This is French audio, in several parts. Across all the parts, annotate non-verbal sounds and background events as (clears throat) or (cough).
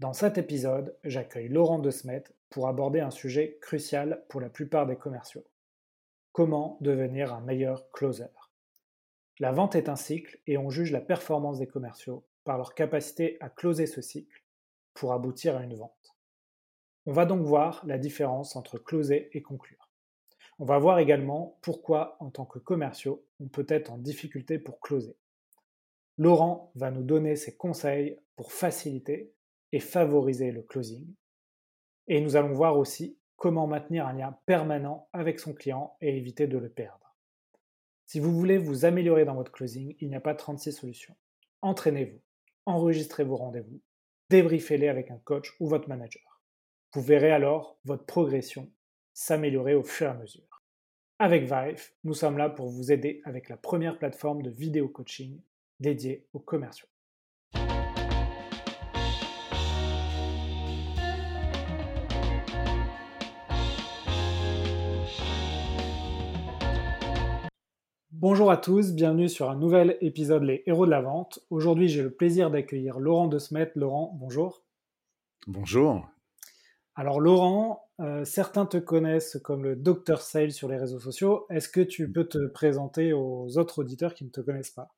Dans cet épisode, j'accueille Laurent De Smet pour aborder un sujet crucial pour la plupart des commerciaux. Comment devenir un meilleur closer? La vente est un cycle et on juge la performance des commerciaux par leur capacité à closer ce cycle pour aboutir à une vente. On va donc voir la différence entre closer et conclure. On va voir également pourquoi, en tant que commerciaux, on peut être en difficulté pour closer. Laurent va nous donner ses conseils pour faciliter favoriser le closing. Et nous allons voir aussi comment maintenir un lien permanent avec son client et éviter de le perdre. Si vous voulez vous améliorer dans votre closing, il n'y a pas 36 solutions. Entraînez-vous, enregistrez vos rendez-vous, débriefez-les avec un coach ou votre manager. Vous verrez alors votre progression s'améliorer au fur et à mesure. Avec Vive, nous sommes là pour vous aider avec la première plateforme de vidéo coaching dédiée aux commerciaux. Bonjour à tous, bienvenue sur un nouvel épisode Les Héros de la Vente. Aujourd'hui, j'ai le plaisir d'accueillir Laurent De Smet. Laurent, bonjour. Bonjour. Alors Laurent, euh, certains te connaissent comme le Dr Sale sur les réseaux sociaux. Est-ce que tu peux te présenter aux autres auditeurs qui ne te connaissent pas?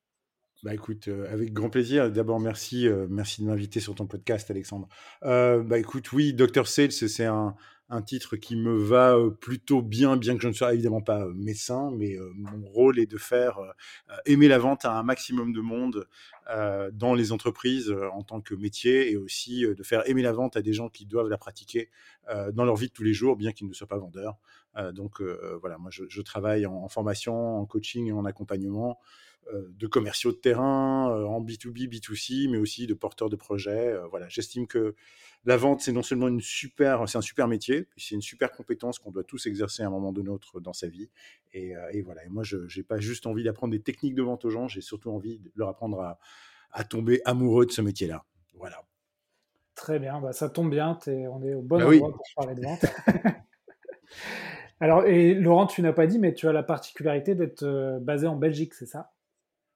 Bah écoute, euh, avec grand plaisir. D'abord, merci, euh, merci de m'inviter sur ton podcast, Alexandre. bah écoute, oui, Dr Sales, c'est un, un titre qui me va plutôt bien, bien que je ne sois évidemment pas médecin, mais mon rôle est de faire aimer la vente à un maximum de monde dans les entreprises en tant que métier et aussi de faire aimer la vente à des gens qui doivent la pratiquer dans leur vie de tous les jours, bien qu'ils ne soient pas vendeurs. Donc voilà, moi je, travaille en, formation, en coaching et en accompagnement de commerciaux de terrain, en B2B, B2C, mais aussi de porteurs de projets. voilà, j'estime que la vente, c'est non seulement une super, c'est un super métier, c'est une super compétence qu'on doit tous exercer à un moment de notre dans sa vie. Et, euh, voilà. Et moi, je n'ai pas juste envie d'apprendre des techniques de vente aux gens, j'ai surtout envie de leur apprendre à, tomber amoureux de ce métier-là. Voilà. Très bien, bah, ça tombe bien, on est au bon bah endroit pour parler de vente. (laughs) Alors, et Laurent, tu n'as pas dit, mais tu as la particularité d'être euh, basé en Belgique, c'est ça?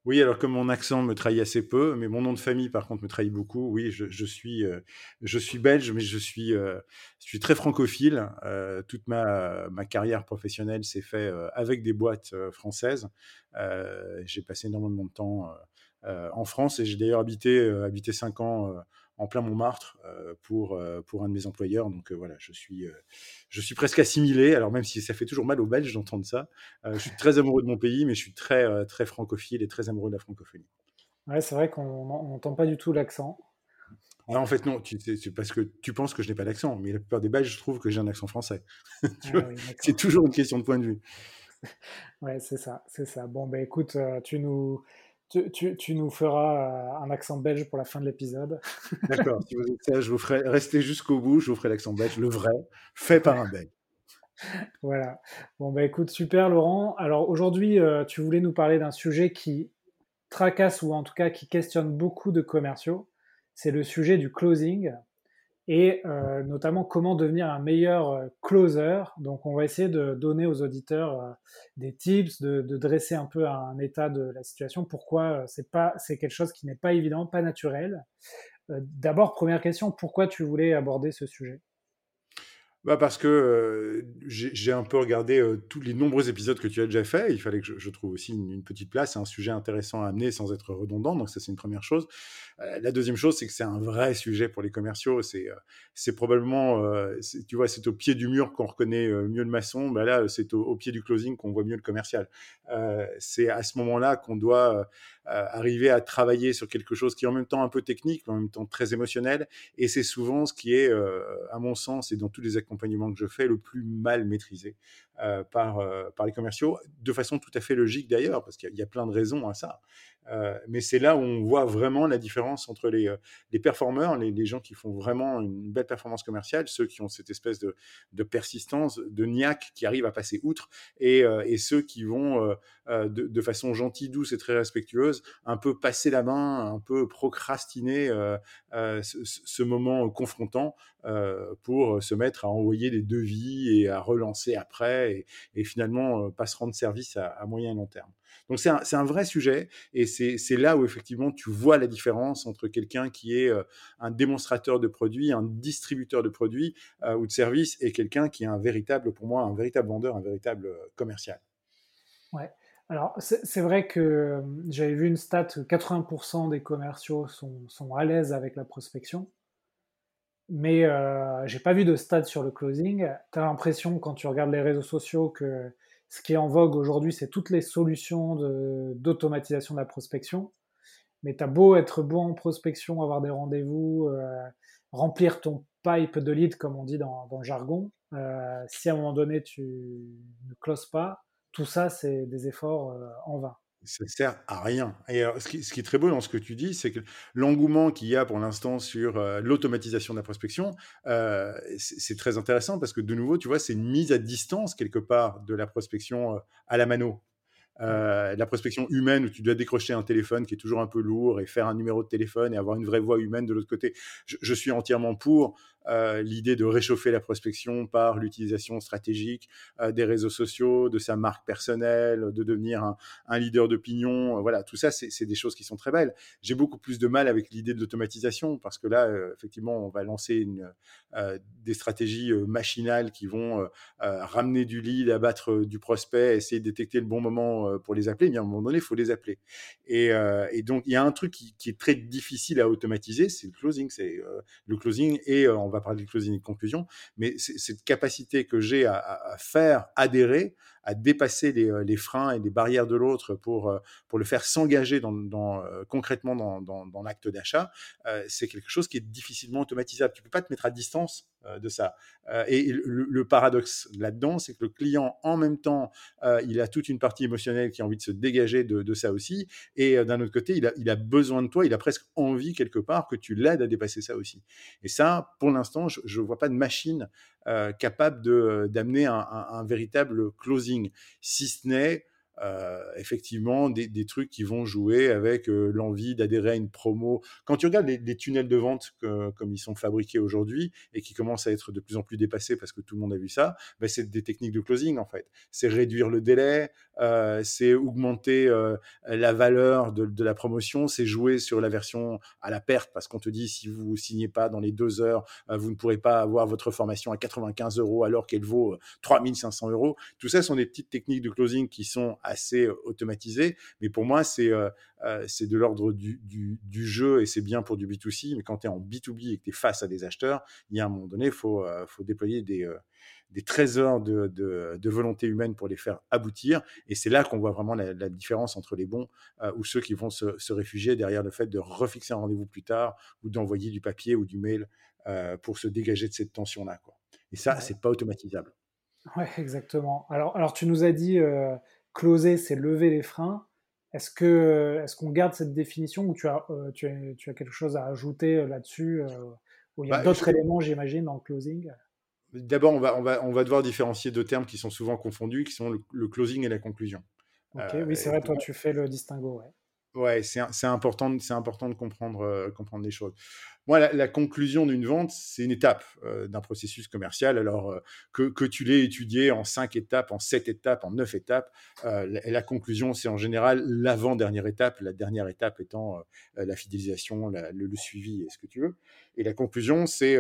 Oui, alors comme mon accent me trahit assez peu, mais mon nom de famille par contre me trahit beaucoup. Oui, je, suis, euh, je suis belge, mais je suis, euh, je suis très francophile. Toute ma, ma carrière professionnelle s'est faite avec des boîtes françaises. j'ai passé énormément de temps en France et j'ai d'ailleurs habité, habité cinq ans en plein Montmartre euh, pour, euh, pour un de mes employeurs. Donc euh, voilà, je suis, je suis presque assimilé. Alors même si ça fait toujours mal aux Belges d'entendre ça, je suis (laughs) très amoureux de mon pays, mais je suis très, très francophile et très amoureux de la francophonie. Ouais, c'est vrai qu'on n'entend pas du tout l'accent. Alors en fait, non, c'est parce que tu penses que je n'ai pas d'accent, mais la plupart des Belges trouvent que j'ai un accent français. (laughs) Ah c'est toujours une question de point de vue. (laughs) ouais, c'est ça, c'est ça. Bon, ben écoute, tu nous, tu, nous feras euh, un accent belge pour la fin de l'épisode. (laughs) D'accord, si vous êtes je vous ferai rester jusqu'au bout, je vous ferai l'accent belge, le vrai, fait par un belge. Voilà. Bon, bah écoute, super Laurent. Alors aujourd'hui, euh, tu voulais nous parler d'un sujet qui tracasse ou en tout cas qui questionne beaucoup de commerciaux. C'est le sujet du closing et euh, notamment comment devenir un meilleur euh, closer. Donc on va essayer de donner aux auditeurs euh, des tips, de, dresser un peu un état de la situation, pourquoi c'est pas c'est quelque chose qui n'est pas évident, pas naturel? D'abord première question, pourquoi tu voulais aborder ce sujet? Bah parce que j'ai un peu regardé tous les nombreux épisodes que tu as déjà fait. Il fallait que je, trouve aussi une, petite place. Un sujet intéressant à amener sans être redondant. Donc ça, c'est une première chose. la deuxième chose, c'est que c'est un vrai sujet pour les commerciaux. C'est c'est probablement, tu vois, c'est au pied du mur qu'on reconnaît mieux le maçon. Bah là, c'est au, pied du closing qu'on voit mieux le commercial. c'est à ce moment-là qu'on doit arriver à travailler sur quelque chose qui est en même temps un peu technique, mais en même temps très émotionnel. Et c'est souvent ce qui est, à mon sens, et dans tous les accompagnements que je fais le plus mal maîtrisé euh, par, euh, par les commerciaux, de façon tout à fait logique d'ailleurs, parce qu'il y, a plein de raisons à ça. Euh, mais c'est là où on voit vraiment la différence entre les, les performeurs, les, gens qui font vraiment une belle performance commerciale, ceux qui ont cette espèce de, de persistance, de niaque, qui arrivent à passer outre, et, et ceux qui vont de, de, façon gentille, douce et très respectueuse, un peu passer la main, un peu procrastiner ce, ce, moment confrontant pour se mettre à envoyer des devis et à relancer après et, finalement pas se rendre service à, moyen et long terme. Donc c'est un, vrai sujet et c'est là où effectivement tu vois la différence entre quelqu'un qui est un démonstrateur de produits, un distributeur de produits ou de services et quelqu'un qui est un véritable, pour moi, un véritable vendeur, un véritable commercial. Ouais. Alors, c'est vrai que j'avais vu une stat, 80% des commerciaux sont, sont à l'aise avec la prospection. Mais euh, j'ai pas vu de stat sur le closing. Tu as l'impression, quand tu regardes les réseaux sociaux, que ce qui est en vogue aujourd'hui, c'est toutes les solutions d'automatisation de, la prospection. Mais tu as beau être bon en prospection, avoir des rendez-vous, euh, remplir ton pipe de lead, comme on dit dans, le jargon, euh, si à un moment donné tu ne closes pas, tout ça, c'est des efforts euh, en vain. Ça ne sert à rien. Et ce, qui, est très beau dans ce que tu dis, c'est que l'engouement qu'il y a pour l'instant sur euh, l'automatisation de la prospection, euh, c'est très intéressant parce que de nouveau, tu vois, c'est une mise à distance quelque part de la prospection à la mano. la prospection humaine où tu dois décrocher un téléphone qui est toujours un peu lourd et faire un numéro de téléphone et avoir une vraie voix humaine de l'autre côté. je, suis entièrement pour. Euh, l'idée de réchauffer la prospection par l'utilisation stratégique euh, des réseaux sociaux, de sa marque personnelle, de devenir un, leader d'opinion. Euh, voilà, tout ça, c'est des choses qui sont très belles. J'ai beaucoup plus de mal avec l'idée de l'automatisation parce que là, effectivement, on va lancer des stratégies machinales qui vont ramener du lead, abattre du prospect, essayer de détecter le bon moment pour les appeler. Bien, à un moment donné, il faut les appeler. Et, donc, il y a un truc qui, qui, est très difficile à automatiser, c'est le closing. C'est le closing et on va va parler de et de conclusion, mais cette capacité que j'ai à, faire adhérer, à dépasser euh, les, freins et les barrières de l'autre pour, euh, pour le faire s'engager euh, concrètement dans, l'acte d'achat, c'est quelque chose qui est difficilement automatisable. Tu ne peux pas te mettre à distance de ça. et le, paradoxe là-dedans, c'est que le client, en même temps, il a toute une partie émotionnelle qui a envie de se dégager de, ça aussi, et d'un autre côté, il a besoin de toi, il a presque envie quelque part que tu l'aides à dépasser ça aussi. Et ça, pour l'instant, je ne vois pas de machine capable d'amener un, un, véritable closing, si ce n'est euh, effectivement des, trucs qui vont jouer avec euh, l'envie d'adhérer à une promo. Quand tu regardes les, tunnels de vente comme ils sont fabriqués aujourd'hui et qui commencent à être de plus en plus dépassés parce que tout le monde a vu ça, ben c'est des techniques de closing en fait. C'est réduire le délai, euh, c'est augmenter la valeur de, la promotion, c'est jouer sur la version à la perte parce qu'on te dit si vous ne signez pas dans les deux heures, vous ne pourrez pas avoir votre formation à 95 euros alors qu'elle vaut 3500 euros. Tout ça sont des petites techniques de closing qui sont assez automatisé. Mais pour moi, c'est c'est de l'ordre du, du, jeu et c'est bien pour du B2C. Mais quand tu es en B2B et que tu es face à des acheteurs, il y a un moment donné, il faut, faut déployer des, des trésors de, de, volonté humaine pour les faire aboutir. Et c'est là qu'on voit vraiment la, différence entre les bons ou ceux qui vont se, se, réfugier derrière le fait de refixer un rendez-vous plus tard ou d'envoyer du papier ou du mail pour se dégager de cette tension-là. Et ça, c'est pas automatisable. Ouais, exactement. Alors, alors tu nous as dit closer, c'est lever les freins. Est-ce que est-ce qu'on garde cette définition ou tu as, euh, tu, as, tu as quelque chose à ajouter euh, là-dessus euh, Ou il y a bah, d'autres éléments, j'imagine, dans le closing? D'abord, on va, on, va, on va devoir différencier deux termes qui sont souvent confondus, qui sont le, closing et la conclusion. Ok, oui, c'est vrai, toi, tu fais le distinguo. Ouais. Ouais, c'est important, c'est important de comprendre, euh, comprendre les choses. Moi, la, conclusion d'une vente, c'est une étape euh, d'un processus commercial. Alors euh, que, que, tu l'aies étudié en cinq étapes, en sept étapes, en neuf étapes, la, conclusion, c'est en général l'avant-dernière étape, la dernière étape étant la fidélisation, le, le, suivi et ce que tu veux. Et la conclusion, c'est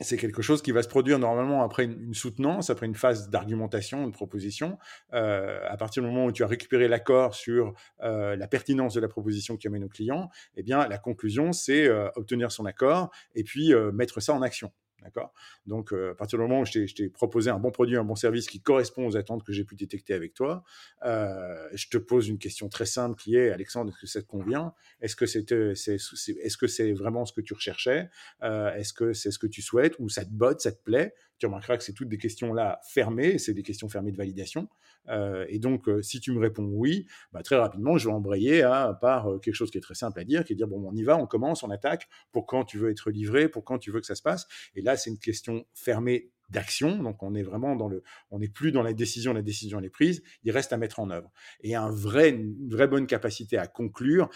c'est quelque chose qui va se produire normalement après une, soutenance, après une phase d'argumentation, une proposition. Euh, à partir du moment où tu as récupéré l'accord sur euh, la pertinence de la proposition que tu amènes au client, eh bien, la conclusion, c'est euh, obtenir son accord et puis mettre ça en action. D'accord? Donc, euh, à partir du moment où je t'ai proposé un bon produit, un bon service qui correspond aux attentes que j'ai pu détecter avec toi, euh, je te pose une question très simple qui est Alexandre, est-ce que ça te convient? Est-ce que c'est est, est, -ce c'est vraiment ce que tu recherchais? Euh, Est-ce que c'est ce que tu souhaites? Ou ça te botte, ça te plaît? Tu remarqueras que c'est toutes des questions là fermées, c'est des questions fermées de validation. Euh, et donc, euh, si tu me réponds oui, bah, très rapidement, je vais embrayer à, par euh, quelque chose qui est très simple à dire, qui est dire, bon, on y va, on commence, on attaque, pour quand tu veux être livré, pour quand tu veux que ça se passe. Et là, c'est une question fermée d'action. Donc, on est vraiment dans le, on n'est plus dans la décision, la décision elle est prise. Il reste à mettre en œuvre. Et un vrai, une vraie bonne capacité à conclure,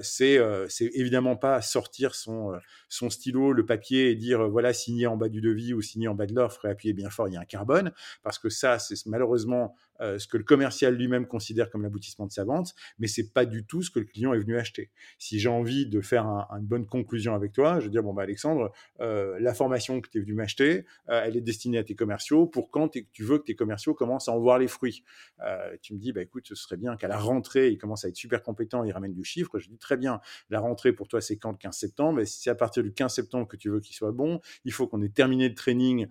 c'est, évidemment pas sortir son, son stylo, le papier et dire voilà signé en bas du devis ou signé en bas de l'offre et appuyer bien fort. Il y a un carbone parce que ça, c'est malheureusement euh, ce que le commercial lui-même considère comme l'aboutissement de sa vente, mais c'est pas du tout ce que le client est venu acheter. Si j'ai envie de faire une bonne conclusion avec toi, je vais dire bon bah Alexandre, euh, la formation que tu es venu m'acheter, euh, elle est destinée à tes commerciaux. Pour quand tu veux que tes commerciaux commencent à en voir les fruits? Tu me dis bah écoute, ce serait bien qu'à la rentrée, ils commencent à être super compétents, ils ramènent du chiffre. Je dis très bien, la rentrée pour toi c'est quand le 15 septembre? Et si c'est à partir du 15 septembre que tu veux qu'il soit bon, il faut qu'on ait terminé le training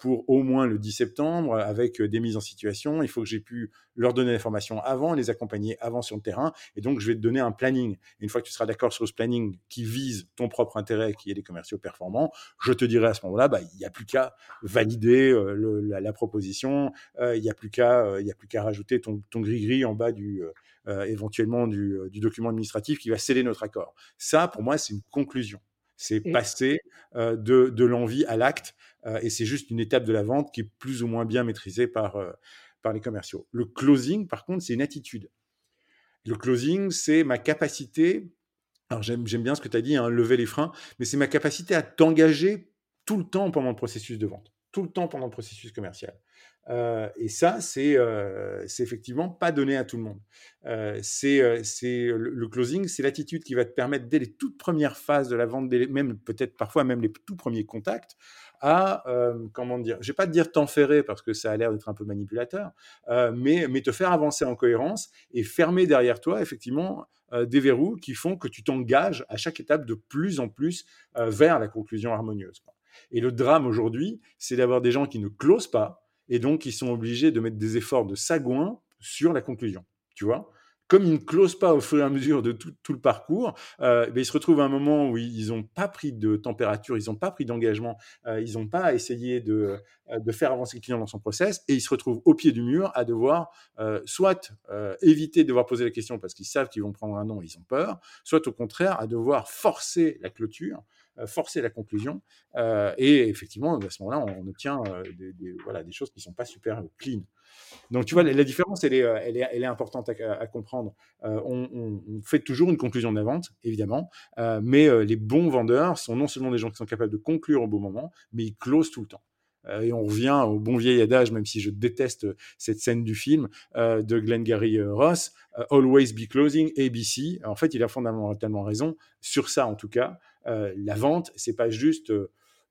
pour au moins le 10 septembre avec des mises en situation. Que j'ai pu leur donner l'information avant, les accompagner avant sur le terrain. Et donc, je vais te donner un planning. une fois que tu seras d'accord sur ce planning qui vise ton propre intérêt, qui est des commerciaux performants, je te dirai à ce moment-là, bah, il n'y a plus qu'à valider euh, la, proposition, euh, il n'y a plus qu'à euh, il a plus qu'à rajouter ton, ton gris-gris en bas du éventuellement du, document administratif qui va sceller notre accord. Ça, pour moi, c'est une conclusion. C'est passer de, de l'envie à l'acte, et c'est juste une étape de la vente qui est plus ou moins bien maîtrisée par, les commerciaux. Le closing, par contre, c'est une attitude. Le closing, c'est ma capacité, alors j'aime bien ce que tu as dit, hein, lever les freins, mais c'est ma capacité à t'engager tout le temps pendant le processus de vente, tout le temps pendant le processus commercial. Euh, et ça, euh, c'est effectivement pas donné à tout le monde. Euh, c'est le, closing, c'est l'attitude qui va te permettre dès les toutes premières phases de la vente, même peut-être parfois même les tout premiers contacts, à, euh, comment dire, je vais pas te dire t'enferrer parce que ça a l'air d'être un peu manipulateur, euh, mais, mais te faire avancer en cohérence et fermer derrière toi, effectivement, euh, des verrous qui font que tu t'engages à chaque étape de plus en plus vers la conclusion harmonieuse. Et le drame aujourd'hui, c'est d'avoir des gens qui ne closent pas et donc qui sont obligés de mettre des efforts de sagouin sur la conclusion. Tu vois? Comme ils ne closent pas au fur et à mesure de tout, le parcours, euh, ils se retrouvent à un moment où ils n'ont pas pris de température, ils n'ont pas pris d'engagement, euh, ils n'ont pas essayé de, euh, de, faire avancer le client dans son process, et ils se retrouvent au pied du mur à devoir soit éviter de devoir poser la question parce qu'ils savent qu'ils vont prendre un nom, ils ont peur, soit au contraire à devoir forcer la clôture forcer la conclusion. et effectivement, à ce moment-là, on obtient des, voilà, des choses qui ne sont pas super clean. Donc, tu vois, la, différence, elle est, euh, elle est, importante à, comprendre. Euh, on, fait toujours une conclusion de la vente, évidemment, euh, mais les bons vendeurs sont non seulement des gens qui sont capables de conclure au bon moment, mais ils closent tout le temps. Et on revient au bon vieil adage, même si je déteste cette scène du film de Glengarry Ross, Always be closing, ABC. En fait, il a fondamentalement raison sur ça, en tout cas. la vente, c'est pas juste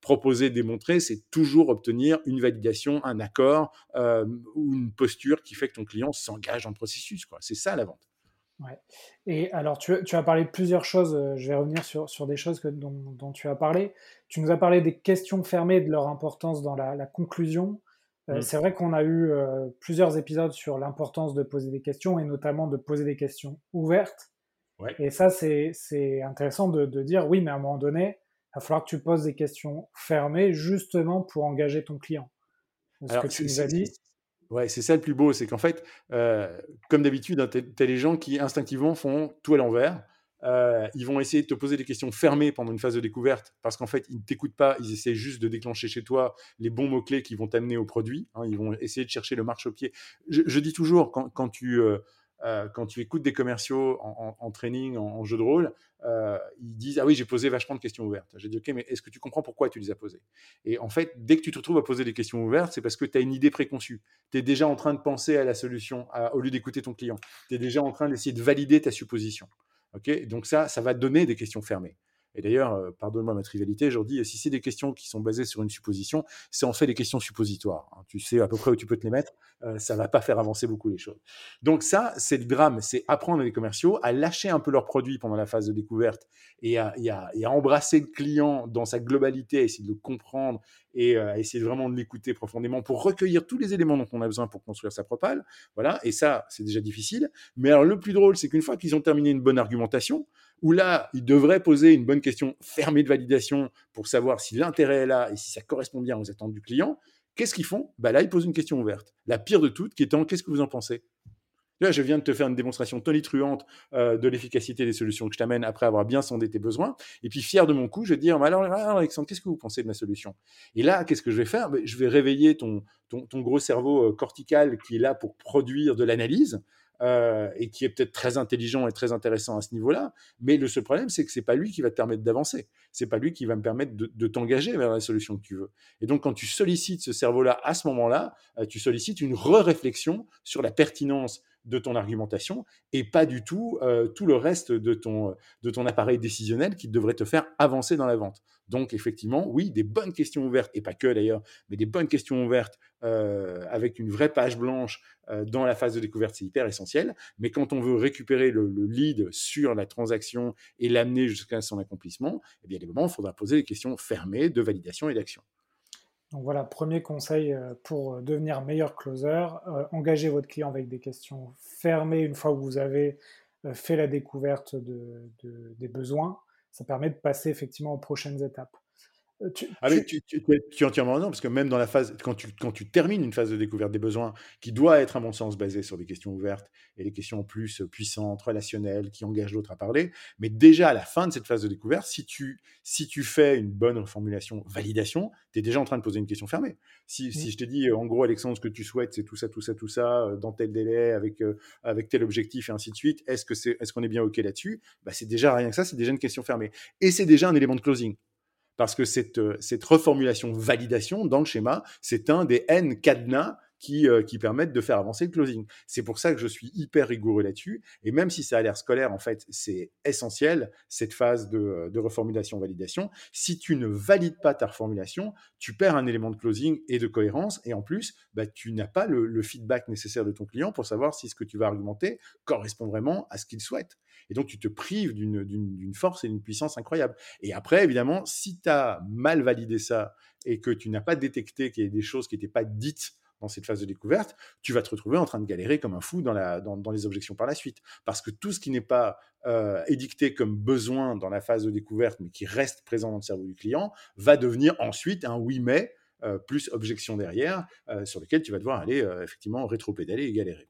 proposer, démontrer, c'est toujours obtenir une validation, un accord euh, ou une posture qui fait que ton client s'engage dans le processus. C'est ça la vente. Ouais. Et alors, tu, as parlé de plusieurs choses. Euh, je vais revenir sur, sur des choses que, dont, tu as parlé. Tu nous as parlé des questions fermées, de leur importance dans la, conclusion. Euh, mm. C'est vrai qu'on a eu plusieurs épisodes sur l'importance de poser des questions et notamment de poser des questions ouvertes. Et ça, c'est intéressant de, de, dire oui, mais à un moment donné, va falloir que tu poses des questions fermées justement pour engager ton client. Ce que tu nous as dit. Ouais, c'est ça le plus beau, c'est qu'en fait, euh, comme d'habitude, hein, tu as les gens qui instinctivement font tout à l'envers. Euh, ils vont essayer de te poser des questions fermées pendant une phase de découverte parce qu'en fait, ils ne t'écoutent pas, ils essaient juste de déclencher chez toi les bons mots-clés qui vont t'amener au produit. Hein. ils vont essayer de chercher le marche au pied. Je, dis toujours, quand, quand tu, euh, euh, quand tu écoutes des commerciaux en, training, en, jeu de rôle, euh, ils disent Ah oui, j'ai posé vachement de questions ouvertes. J'ai dit Ok, mais est-ce que tu comprends pourquoi tu les as posées? Et en fait, dès que tu te retrouves à poser des questions ouvertes, c'est parce que tu as une idée préconçue. Tu es déjà en train de penser à la solution au lieu d'écouter ton client. Tu es déjà en train d'essayer de valider ta supposition. Ok? Donc, ça, ça va donner des questions fermées. Et d'ailleurs, euh, pardonne-moi ma trivialité, je dis, si c'est des questions qui sont basées sur une supposition, c'est en fait des questions suppositoires. Hein. Tu sais à peu près où tu peux te les mettre, euh, ça va pas faire avancer beaucoup les choses. Donc ça, c'est le drame, c'est apprendre les commerciaux à lâcher un peu leurs produits pendant la phase de découverte et à, embrasser le client dans sa globalité, à essayer de le comprendre et euh, à essayer vraiment de l'écouter profondément pour recueillir tous les éléments dont on a besoin pour construire sa propale. Voilà, et ça, c'est déjà difficile. Mais alors le plus drôle, c'est qu'une fois qu'ils ont terminé une bonne argumentation, où là, ils devraient poser une bonne question fermée de validation pour savoir si l'intérêt est là et si ça correspond bien aux attentes du client. Qu'est-ce qu'ils font? Bah Là, ils posent une question ouverte. La pire de toutes, qui étant qu'est-ce que vous en pensez? Là, je viens de te faire une démonstration tonitruante euh, de l'efficacité des solutions que je t'amène après avoir bien sondé tes besoins. Et puis, fier de mon coup, je vais dire alors, Alexandre, qu'est-ce que vous pensez de ma solution? Et là, qu'est-ce que je vais faire? Bah, Je vais réveiller ton, ton, gros cerveau euh, cortical qui est là pour produire de l'analyse. Euh, et qui est peut-être très intelligent et très intéressant à ce niveau-là. Mais le seul problème, c'est que c'est pas lui qui va te permettre d'avancer. C'est pas lui qui va me permettre de, t'engager vers la solution que tu veux. Et donc, quand tu sollicites ce cerveau-là à ce moment-là, euh, tu sollicites une re-réflexion sur la pertinence de ton argumentation et pas du tout euh, tout le reste de ton, de ton appareil décisionnel qui devrait te faire avancer dans la vente. Donc effectivement, oui, des bonnes questions ouvertes, et pas que d'ailleurs, mais des bonnes questions ouvertes euh, avec une vraie page blanche euh, dans la phase de découverte, c'est hyper essentiel. Mais quand on veut récupérer le, lead sur la transaction et l'amener jusqu'à son accomplissement, eh bien, à des moments, il faudra poser des questions fermées de validation et d'action. Donc voilà, premier conseil euh, pour devenir meilleur closer, engagez votre client avec des questions fermées une fois que vous avez fait la découverte des besoins ça permet de passer effectivement aux prochaines étapes. Euh, tu, ah tu, tu, tu, es entièrement raison, parce que même dans la phase, quand tu, quand tu termines une phase de découverte des besoins, qui doit être, à mon sens, basée sur des questions ouvertes et des questions plus puissantes, relationnelles, qui engagent l'autre à parler, mais déjà à la fin de cette phase de découverte, si tu, si tu fais une bonne reformulation, validation, tu es déjà en train de poser une question fermée. Si, si je te dis, en gros, Alexandre, ce que tu souhaites, c'est tout ça, tout ça, tout ça, euh, dans tel délai, avec, euh, avec tel objectif et ainsi de suite, est-ce qu'on est, est, qu'on est bien OK là-dessus? Bah, C'est déjà rien que ça, c'est déjà une question fermée. Et c'est déjà un élément de closing parce que cette, euh, cette reformulation validation dans le schéma, c'est un des N cadenas qui, euh, qui, permettent de faire avancer le closing. C'est pour ça que je suis hyper rigoureux là-dessus. Et même si ça a l'air scolaire, en fait, c'est essentiel, cette phase de, euh, de reformulation-validation. Si tu ne valides pas ta reformulation, tu perds un élément de closing et de cohérence. Et en plus, bah, tu n'as pas le, le, feedback nécessaire de ton client pour savoir si ce que tu vas argumenter correspond vraiment à ce qu'il souhaite. Et donc, tu te prives d'une force et d'une puissance incroyable. Et après, évidemment, si tu as mal validé ça et que tu n'as pas détecté qu'il y a des choses qui n'étaient pas dites dans cette phase de découverte, tu vas te retrouver en train de galérer comme un fou dans, la, dans, dans les objections par la suite. Parce que tout ce qui n'est pas euh, édicté comme besoin dans la phase de découverte, mais qui reste présent dans le cerveau du client, va devenir ensuite un oui mais euh, plus objection derrière, euh, sur lequel tu vas devoir aller effectivement rétro-pédaler et galérer.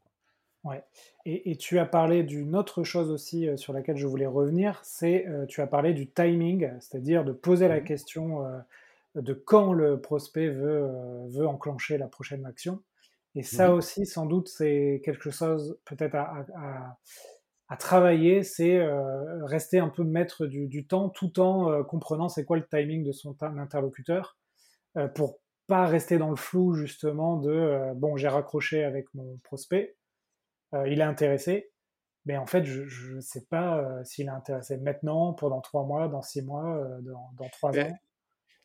Ouais. Et, tu as parlé d'une autre chose aussi sur laquelle je voulais revenir, c'est tu as parlé du timing, c'est-à-dire de poser la mmh question de quand le prospect veut, euh, veut enclencher la prochaine action. Et ça aussi, sans doute, c'est quelque chose peut-être à, à, travailler, c'est euh, rester un peu maître du, temps tout en euh, comprenant c'est quoi le timing de son interlocuteur pour pas rester dans le flou justement de bon, j'ai raccroché avec mon prospect, il est intéressé, mais en fait, je ne sais pas s'il est intéressé maintenant, pendant trois mois, dans six mois, dans, trois ans.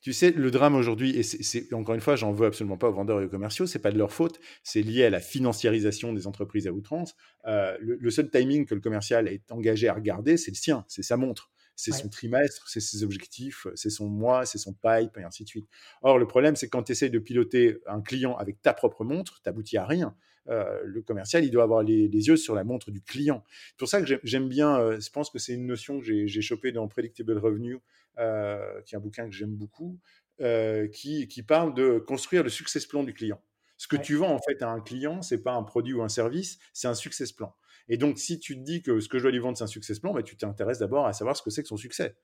Tu sais, le drame aujourd'hui, et c'est encore une fois, j'en veux absolument pas aux vendeurs et aux commerciaux, c'est pas de leur faute, c'est lié à la financiarisation des entreprises à outrance. Euh, le, seul timing que le commercial est engagé à regarder, c'est le sien, c'est sa montre, c'est son trimestre, c'est ses objectifs, c'est son mois, c'est son pipe, et ainsi de suite. Or, le problème, c'est quand tu essayes de piloter un client avec ta propre montre, t'aboutis à rien. Euh, le commercial, il doit avoir les, yeux sur la montre du client. C'est pour ça que j'aime bien, euh, je pense que c'est une notion que j'ai chopée dans Predictable Revenue, euh, qui est un bouquin que j'aime beaucoup, qui, qui, parle de construire le success plan du client. Ce que tu vends en fait à un client, c'est pas un produit ou un service, c'est un success plan. Et donc, si tu te dis que ce que je dois lui vendre, c'est un success plan, bah, tu t'intéresses d'abord à savoir ce que c'est que son succès.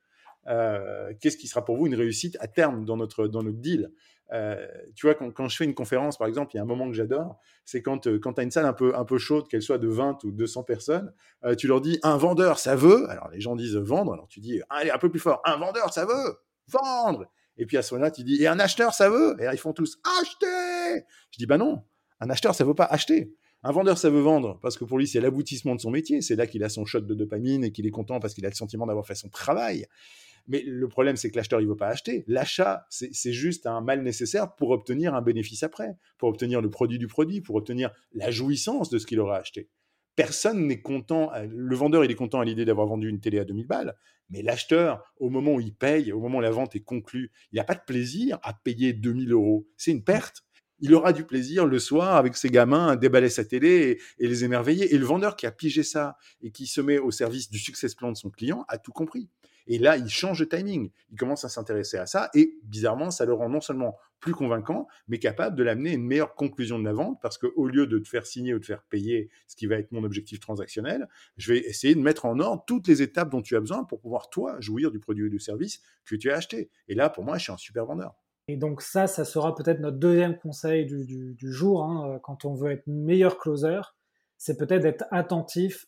Qu'est-ce qui sera pour vous une réussite à terme dans notre, dans notre deal? Euh, tu vois, quand, je fais une conférence, par exemple, il y a un moment que j'adore, c'est quand, euh, quand tu as une salle un peu, un peu chaude, qu'elle soit de 20 ou 200 personnes, euh, tu leur dis un vendeur, ça veut? Alors les gens disent vendre, alors tu dis allez, un peu plus fort, un vendeur, ça veut, vendre. Et puis à ce moment-là, tu dis et un acheteur, ça veut? Et ils font tous acheter. Je dis bah non, un acheteur, ça veut pas acheter. Un vendeur, ça veut vendre parce que pour lui, c'est l'aboutissement de son métier. C'est là qu'il a son shot de dopamine et qu'il est content parce qu'il a le sentiment d'avoir fait son travail. Mais le problème, c'est que l'acheteur, il ne veut pas acheter. L'achat, c'est juste un mal nécessaire pour obtenir un bénéfice après, pour obtenir le produit du produit, pour obtenir la jouissance de ce qu'il aura acheté. Personne n'est content. Le vendeur, il est content à l'idée d'avoir vendu une télé à 2000 balles, mais l'acheteur, au moment où il paye, au moment où la vente est conclue, il n'a pas de plaisir à payer 2000 euros. C'est une perte il aura du plaisir le soir avec ses gamins à déballer sa télé et, les émerveiller. Et le vendeur qui a pigé ça et qui se met au service du succès plan de son client a tout compris. Et là, il change de timing. Il commence à s'intéresser à ça. Et bizarrement, ça le rend non seulement plus convaincant, mais capable de l'amener à une meilleure conclusion de la vente. Parce qu'au lieu de te faire signer ou de faire payer ce qui va être mon objectif transactionnel, je vais essayer de mettre en ordre toutes les étapes dont tu as besoin pour pouvoir, toi, jouir du produit ou du service que tu as acheté. Et là, pour moi, je suis un super vendeur. Et donc ça, ça sera peut-être notre deuxième conseil du, jour, hein, quand on veut être meilleur closer, c'est peut-être d'être attentif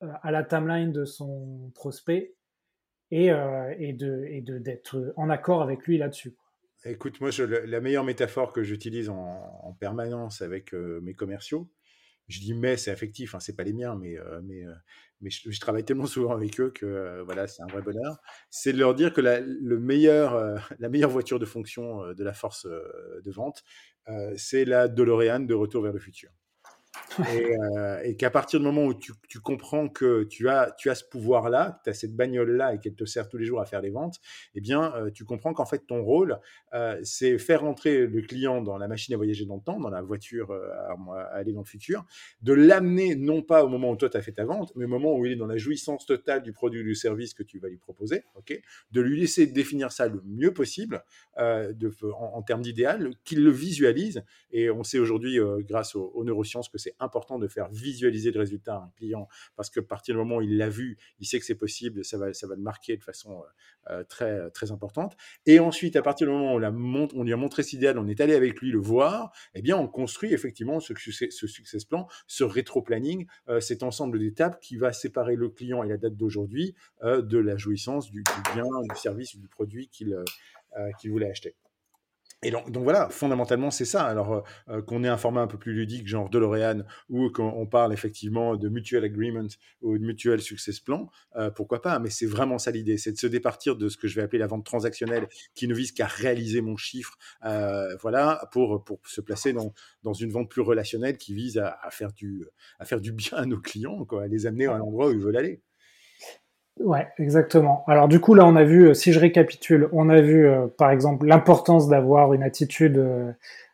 à la timeline de son prospect et, et de d'être en accord avec lui là-dessus. Écoute, moi, la meilleure métaphore que j'utilise en, permanence avec mes commerciaux, je dis mais, c'est affectif, hein, c'est pas les miens, mais, mais, mais je, travaille tellement souvent avec eux que voilà, c'est un vrai bonheur. C'est de leur dire que la (laughs) meilleure voiture de fonction de la force de vente, c'est la DeLorean de Retour vers le futur. Euh, et, qu'à partir du moment où tu, comprends que tu as, tu as ce pouvoir-là, que tu as cette bagnole-là et qu'elle te sert tous les jours à faire des ventes, eh bien, euh, tu comprends qu'en fait, ton rôle, euh, c'est faire entrer le client dans la machine à voyager dans le temps, dans la voiture à, aller dans le futur, de l'amener non pas au moment où toi, tu as fait ta vente, mais au moment où il est dans la jouissance totale du produit ou du service que tu vas lui proposer, ok? De lui laisser définir ça le mieux possible, de, en, termes d'idéal, qu'il le visualise. Et on sait aujourd'hui, grâce aux, aux neurosciences, que c'est important de faire visualiser le résultat à un client parce que à partir du moment où il l'a vu, il sait que c'est possible, ça va, ça va le marquer de façon euh, euh, très, très importante. Et ensuite, à partir du moment où on, lui a montré cet idéal, on est allé avec lui le voir, eh bien, on construit effectivement ce, ce success plan, ce rétro-planning, euh, cet ensemble d'étapes qui va séparer le client et la date d'aujourd'hui de la jouissance du, bien, du service du produit qu'il qu'il voulait acheter. Et donc, voilà, fondamentalement, c'est ça. Alors, euh, euh, qu'on ait un format un peu plus ludique, genre DeLorean, ou qu'on parle effectivement de mutual agreement ou de mutual success plan, euh, pourquoi pas Mais c'est vraiment ça l'idée, c'est de se départir de ce que je vais appeler la vente transactionnelle, qui ne vise qu'à réaliser mon chiffre, voilà, pour, pour se placer dans, dans une vente plus relationnelle qui vise à, faire, du, à faire du bien à nos clients, quoi, à les amener à l'endroit où ils veulent aller. Ouais, exactement. Alors du coup, là, on a vu, euh, si je récapitule, on a vu, euh, par exemple, l'importance d'avoir une attitude euh,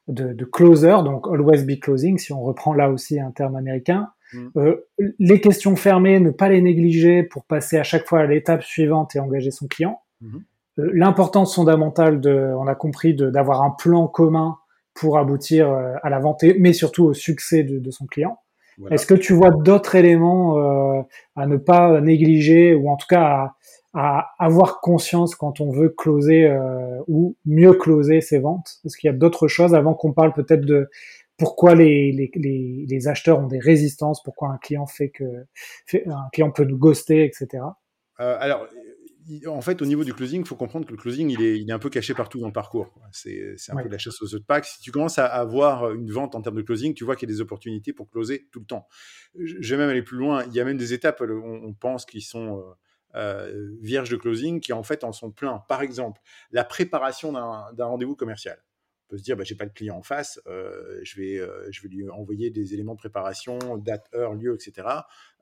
de, closer, donc always be closing, si on reprend là aussi un terme américain. Mm. les questions fermées, ne pas les négliger pour passer à chaque fois à l'étape suivante et engager son client. Mm-hmm. L'importance fondamentale, de, on a compris, d'avoir un plan commun pour aboutir à la vente, mais surtout au succès de son client. Est-ce que tu vois d'autres éléments euh, à ne pas négliger ou en tout cas à, avoir conscience quand on veut closer euh, ou mieux closer ses ventes? Est-ce qu'il y a d'autres choses avant qu'on parle peut-être de pourquoi les, les, les, acheteurs ont des résistances, pourquoi un client fait que un client peut nous ghoster, etc. Euh, alors en fait, au niveau du closing, il faut comprendre que le closing, il est, il est un peu caché partout dans le parcours. C'est un peu la chasse aux œufs de Pâques. Si tu commences à avoir une vente en termes de closing, tu vois qu'il y a des opportunités pour closer tout le temps. Je vais même aller plus loin. Il y a même des étapes, on, on pense, qui sont euh, euh, vierges de closing, qui en fait en sont pleins. Par exemple, la préparation d'un rendez-vous commercial peut se dire, bah, j'ai pas le client en face, euh, je, vais, euh, je vais lui envoyer des éléments de préparation, date, heure, lieu, etc.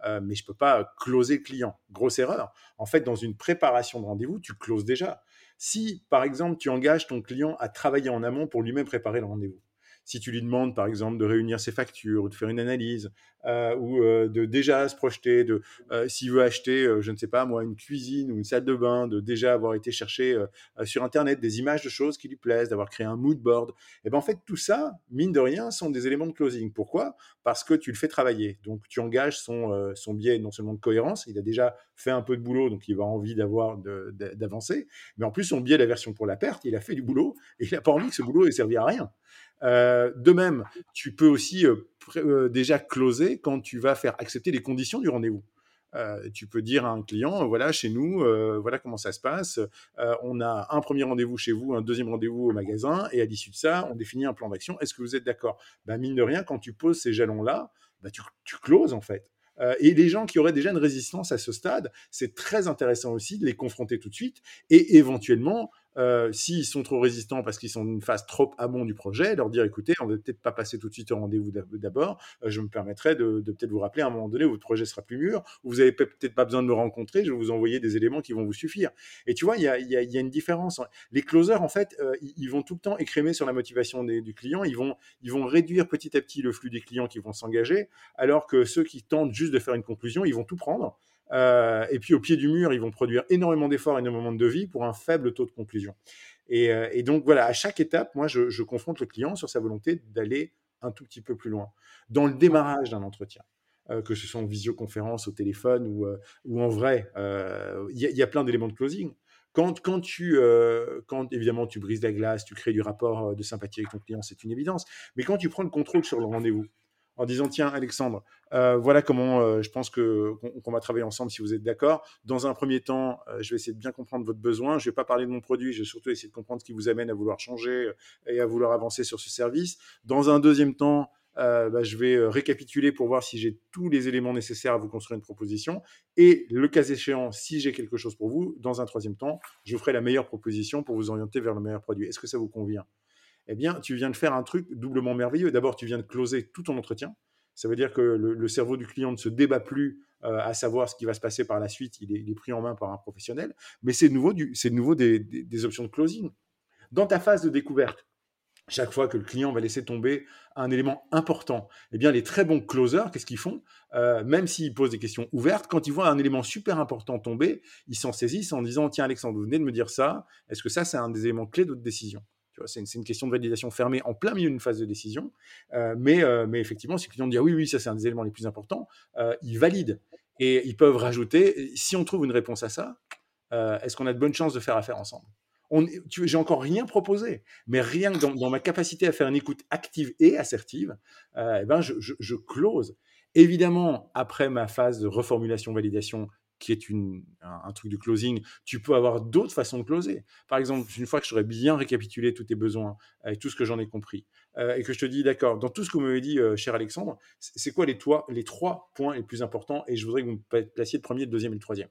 Euh, mais je peux pas closer le client. Grosse erreur. En fait, dans une préparation de rendez-vous, tu closes déjà. Si, par exemple, tu engages ton client à travailler en amont pour lui-même préparer le rendez-vous, si tu lui demandes, par exemple, de réunir ses factures ou de faire une analyse, euh, ou euh, de déjà se projeter, de euh, s'il veut acheter, je ne sais pas moi, une cuisine ou une salle de bain, de déjà avoir été chercher sur Internet des images de choses qui lui plaisent, d'avoir créé un mood board. Et eh ben en fait, tout ça, mine de rien, sont des éléments de closing. Pourquoi? Parce que tu le fais travailler. Donc, tu engages son, son biais non seulement de cohérence, il a déjà fait un peu de boulot, donc il va envie d'avoir d'avancer, mais en plus, son biais d'aversion pour la perte, il a fait du boulot et il n'a pas envie que ce boulot ait servi à rien. Euh, de même, tu peux aussi euh, euh, déjà closer quand tu vas faire accepter les conditions du rendez-vous. tu peux dire à un client, voilà, chez nous, voilà comment ça se passe. on a un premier rendez-vous chez vous, un deuxième rendez-vous au magasin, et à l'issue de ça, on définit un plan d'action. Est-ce que vous êtes d'accord? Ben, Mine de rien, quand tu poses ces jalons-là, tu, tu closes en fait. et les gens qui auraient déjà une résistance à ce stade, c'est très intéressant aussi de les confronter tout de suite et éventuellement euh, s'ils sont trop résistants parce qu'ils sont une phase trop amont du projet, leur dire écoutez, on va peut-être pas passer tout de suite au rendez-vous d'abord. Euh, je me permettrai de, peut-être vous rappeler à un moment donné votre projet sera plus mûr, vous avez peut-être pas besoin de me rencontrer, je vais vous envoyer des éléments qui vont vous suffire. Et tu vois, il y a, une différence. Les closers, en fait, euh, ils vont tout le temps écrémer sur la motivation du client. Ils vont, ils vont réduire petit à petit le flux des clients qui vont s'engager, alors que ceux qui tentent juste de faire une conclusion, ils vont tout prendre euh, et puis au pied du mur, ils vont produire énormément d'efforts, énormément de devis pour un faible taux de conclusion. Et, euh, donc voilà, à chaque étape, moi, je, confronte le client sur sa volonté d'aller un tout petit peu plus loin. Dans le démarrage d'un entretien, euh, que ce soit en visioconférence, au téléphone ou, en vrai, il y, a plein d'éléments de closing. Quand, quand évidemment tu brises la glace, tu crées du rapport de sympathie avec ton client, c'est une évidence. Mais quand tu prends le contrôle sur le rendez-vous, en disant tiens Alexandre, euh, voilà comment euh, je pense que qu'on va travailler ensemble si vous êtes d'accord. Dans un premier temps, euh, je vais essayer de bien comprendre votre besoin. Je vais pas parler de mon produit, je vais surtout essayer de comprendre ce qui vous amène à vouloir changer et à vouloir avancer sur ce service. Dans un deuxième temps, bah, je vais récapituler pour voir si j'ai tous les éléments nécessaires à vous construire une proposition. Et le cas échéant, si j'ai quelque chose pour vous, dans un troisième temps, je vous ferai la meilleure proposition pour vous orienter vers le meilleur produit. Est-ce que ça vous convient? Eh bien, tu viens de faire un truc doublement merveilleux. D'abord, tu viens de closer tout ton entretien. Ça veut dire que le, cerveau du client ne se débat plus euh, à savoir ce qui va se passer par la suite. Il est, pris en main par un professionnel. Mais c'est nouveau, de nouveau des, options de closing. Dans ta phase de découverte, chaque fois que le client va laisser tomber un élément important, eh bien les très bons closers, qu'est-ce qu'ils font? Euh, Même s'ils posent des questions ouvertes, quand ils voient un élément super important tomber, ils s'en saisissent en disant tiens Alexandre, vous venez de me dire ça. Est-ce que ça c'est un des éléments clés de votre décision? C'est une, question de validation fermée en plein milieu d'une phase de décision. Euh, mais, euh, mais effectivement, si le client dit ah oui, oui, ça c'est un des éléments les plus importants, euh, ils valident. Et ils peuvent rajouter, si on trouve une réponse à ça, est-ce qu'on a de bonnes chances de faire affaire ensemble? J'ai encore rien proposé, mais rien que dans, ma capacité à faire une écoute active et assertive, eh ben je, je, close. Évidemment, après ma phase de reformulation, validation, qui est une, un, truc de closing, tu peux avoir d'autres façons de closer. Par exemple, une fois que j'aurais bien récapitulé tous tes besoins avec tout ce que j'en ai compris, euh, et que je te dis, d'accord, dans tout ce que vous m'avez dit, euh, cher Alexandre, c'est quoi les, les trois points les plus importants Et je voudrais que vous me placiez le premier, le deuxième et le troisième.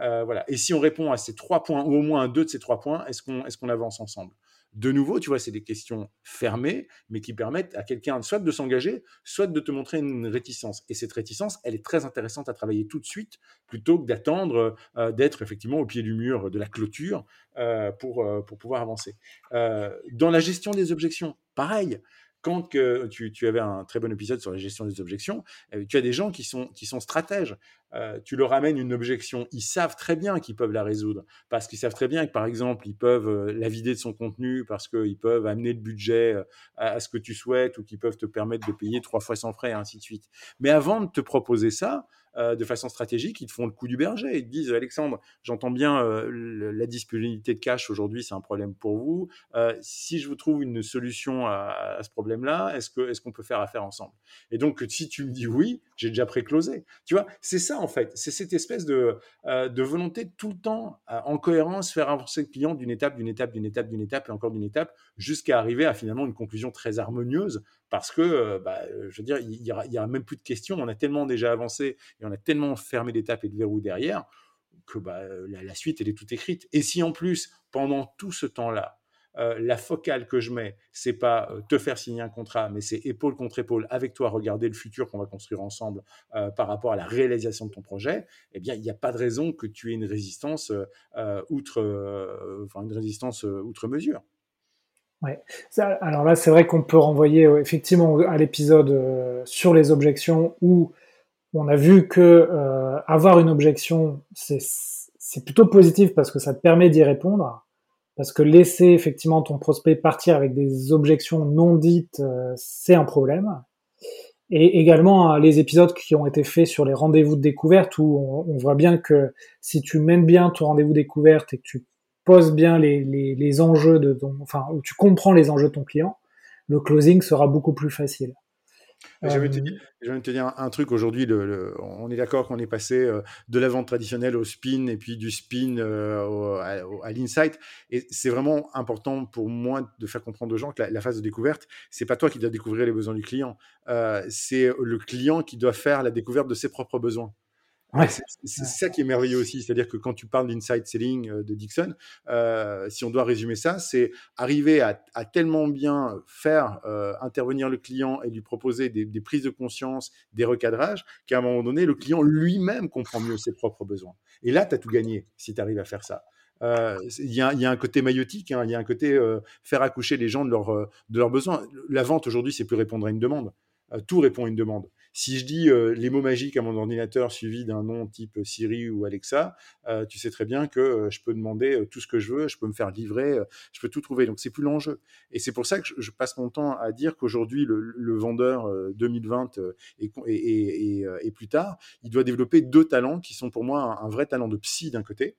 Euh, voilà. Et si on répond à ces trois points, ou au moins à deux de ces trois points, est-ce qu'on est qu'on avance ensemble? De nouveau, tu vois, c'est des questions fermées, mais qui permettent à quelqu'un soit de s'engager, soit de te montrer une réticence. Et cette réticence, elle est très intéressante à travailler tout de suite, plutôt que d'attendre euh, d'être effectivement au pied du mur de la clôture euh, pour, euh, pour pouvoir avancer. dans la gestion des objections, pareil quand que tu, tu, avais un très bon épisode sur la gestion des objections, euh, tu as des gens qui sont, qui sont stratèges. Euh, tu leur amènes une objection, ils savent très bien qu'ils peuvent la résoudre, parce qu'ils savent très bien que, par exemple, ils peuvent euh, la vider de son contenu, parce qu'ils peuvent amener le budget à, ce que tu souhaites, ou qu'ils peuvent te permettre de payer trois fois sans frais, et ainsi de suite. Mais avant de te proposer ça, euh, de façon stratégique, ils te font le coup du berger. Ils te disent, Alexandre, j'entends bien euh, la disponibilité de cash aujourd'hui, c'est un problème pour vous. Euh, si je vous trouve une solution à, ce problème-là, est-ce que est-ce qu'on peut faire affaire ensemble? Et donc, si tu me dis oui, j'ai déjà pré-closé. Tu vois, c'est ça en fait. C'est cette espèce de, de volonté tout le temps, en cohérence, faire avancer le client d'une étape, d'une étape, d'une étape, d'une étape et encore d'une étape, jusqu'à arriver à finalement une conclusion très harmonieuse parce que, euh, bah, euh, je veux dire, il n'y aura, même plus de questions. On a tellement déjà avancé et on a tellement fermé l'étape et de verrou derrière que bah, la, suite, elle est toute écrite. Et si en plus, pendant tout ce temps-là, euh, la focale que je mets, c'est pas te faire signer un contrat, mais c'est épaule contre épaule avec toi, regarder le futur qu'on va construire ensemble par rapport à la réalisation de ton projet, eh bien, il n'y a pas de raison que tu aies une résistance outre, une résistance outre mesure. Alors là, c'est vrai qu'on peut renvoyer euh, effectivement à l'épisode euh, sur les objections où on a vu que euh, avoir une objection, c'est plutôt positif parce que ça te permet d'y répondre. Parce que laisser effectivement ton prospect partir avec des objections non dites, c'est un problème. Et également les épisodes qui ont été faits sur les rendez-vous de découverte où on, on voit bien que si tu mènes bien ton rendez-vous découverte et que tu poses bien les, les, les, enjeux de ton, enfin, où tu comprends les enjeux de ton client, le closing sera beaucoup plus facile. J'ai envie, de te dire un, truc aujourd'hui. on est d'accord qu'on est passé euh, de la vente traditionnelle au spin et puis du spin euh, à, l'insight. Et c'est vraiment important pour moi de faire comprendre aux gens que la, phase de découverte, c'est pas toi qui dois découvrir les besoins du client. Euh, c'est le client qui doit faire la découverte de ses propres besoins. C'est ça qui est merveilleux aussi, c'est-à-dire que quand tu parles d'inside selling euh, de Dixon, euh, si on doit résumer ça, c'est arriver à, tellement bien faire euh, intervenir le client et lui proposer des, prises de conscience, des recadrages, qu'à un moment donné, le client lui-même comprend mieux ses propres besoins. Et là, tu as tout gagné si tu arrives à faire ça. Il y, a un côté maïotique, hein, il y a un côté faire accoucher les gens de, de leurs besoins. La vente aujourd'hui, c'est plus répondre à une demande. tout répond à une demande. Si je dis euh, les mots magiques à mon ordinateur suivi d'un nom type Siri ou Alexa, euh, tu sais très bien que euh, je peux demander tout ce que je veux, je peux me faire livrer, je peux tout trouver. Donc c'est plus l'enjeu. Et c'est pour ça que je, passe mon temps à dire qu'aujourd'hui le, vendeur 2020 et, et, et, plus tard, il doit développer deux talents qui sont pour moi un, vrai talent de psy d'un côté.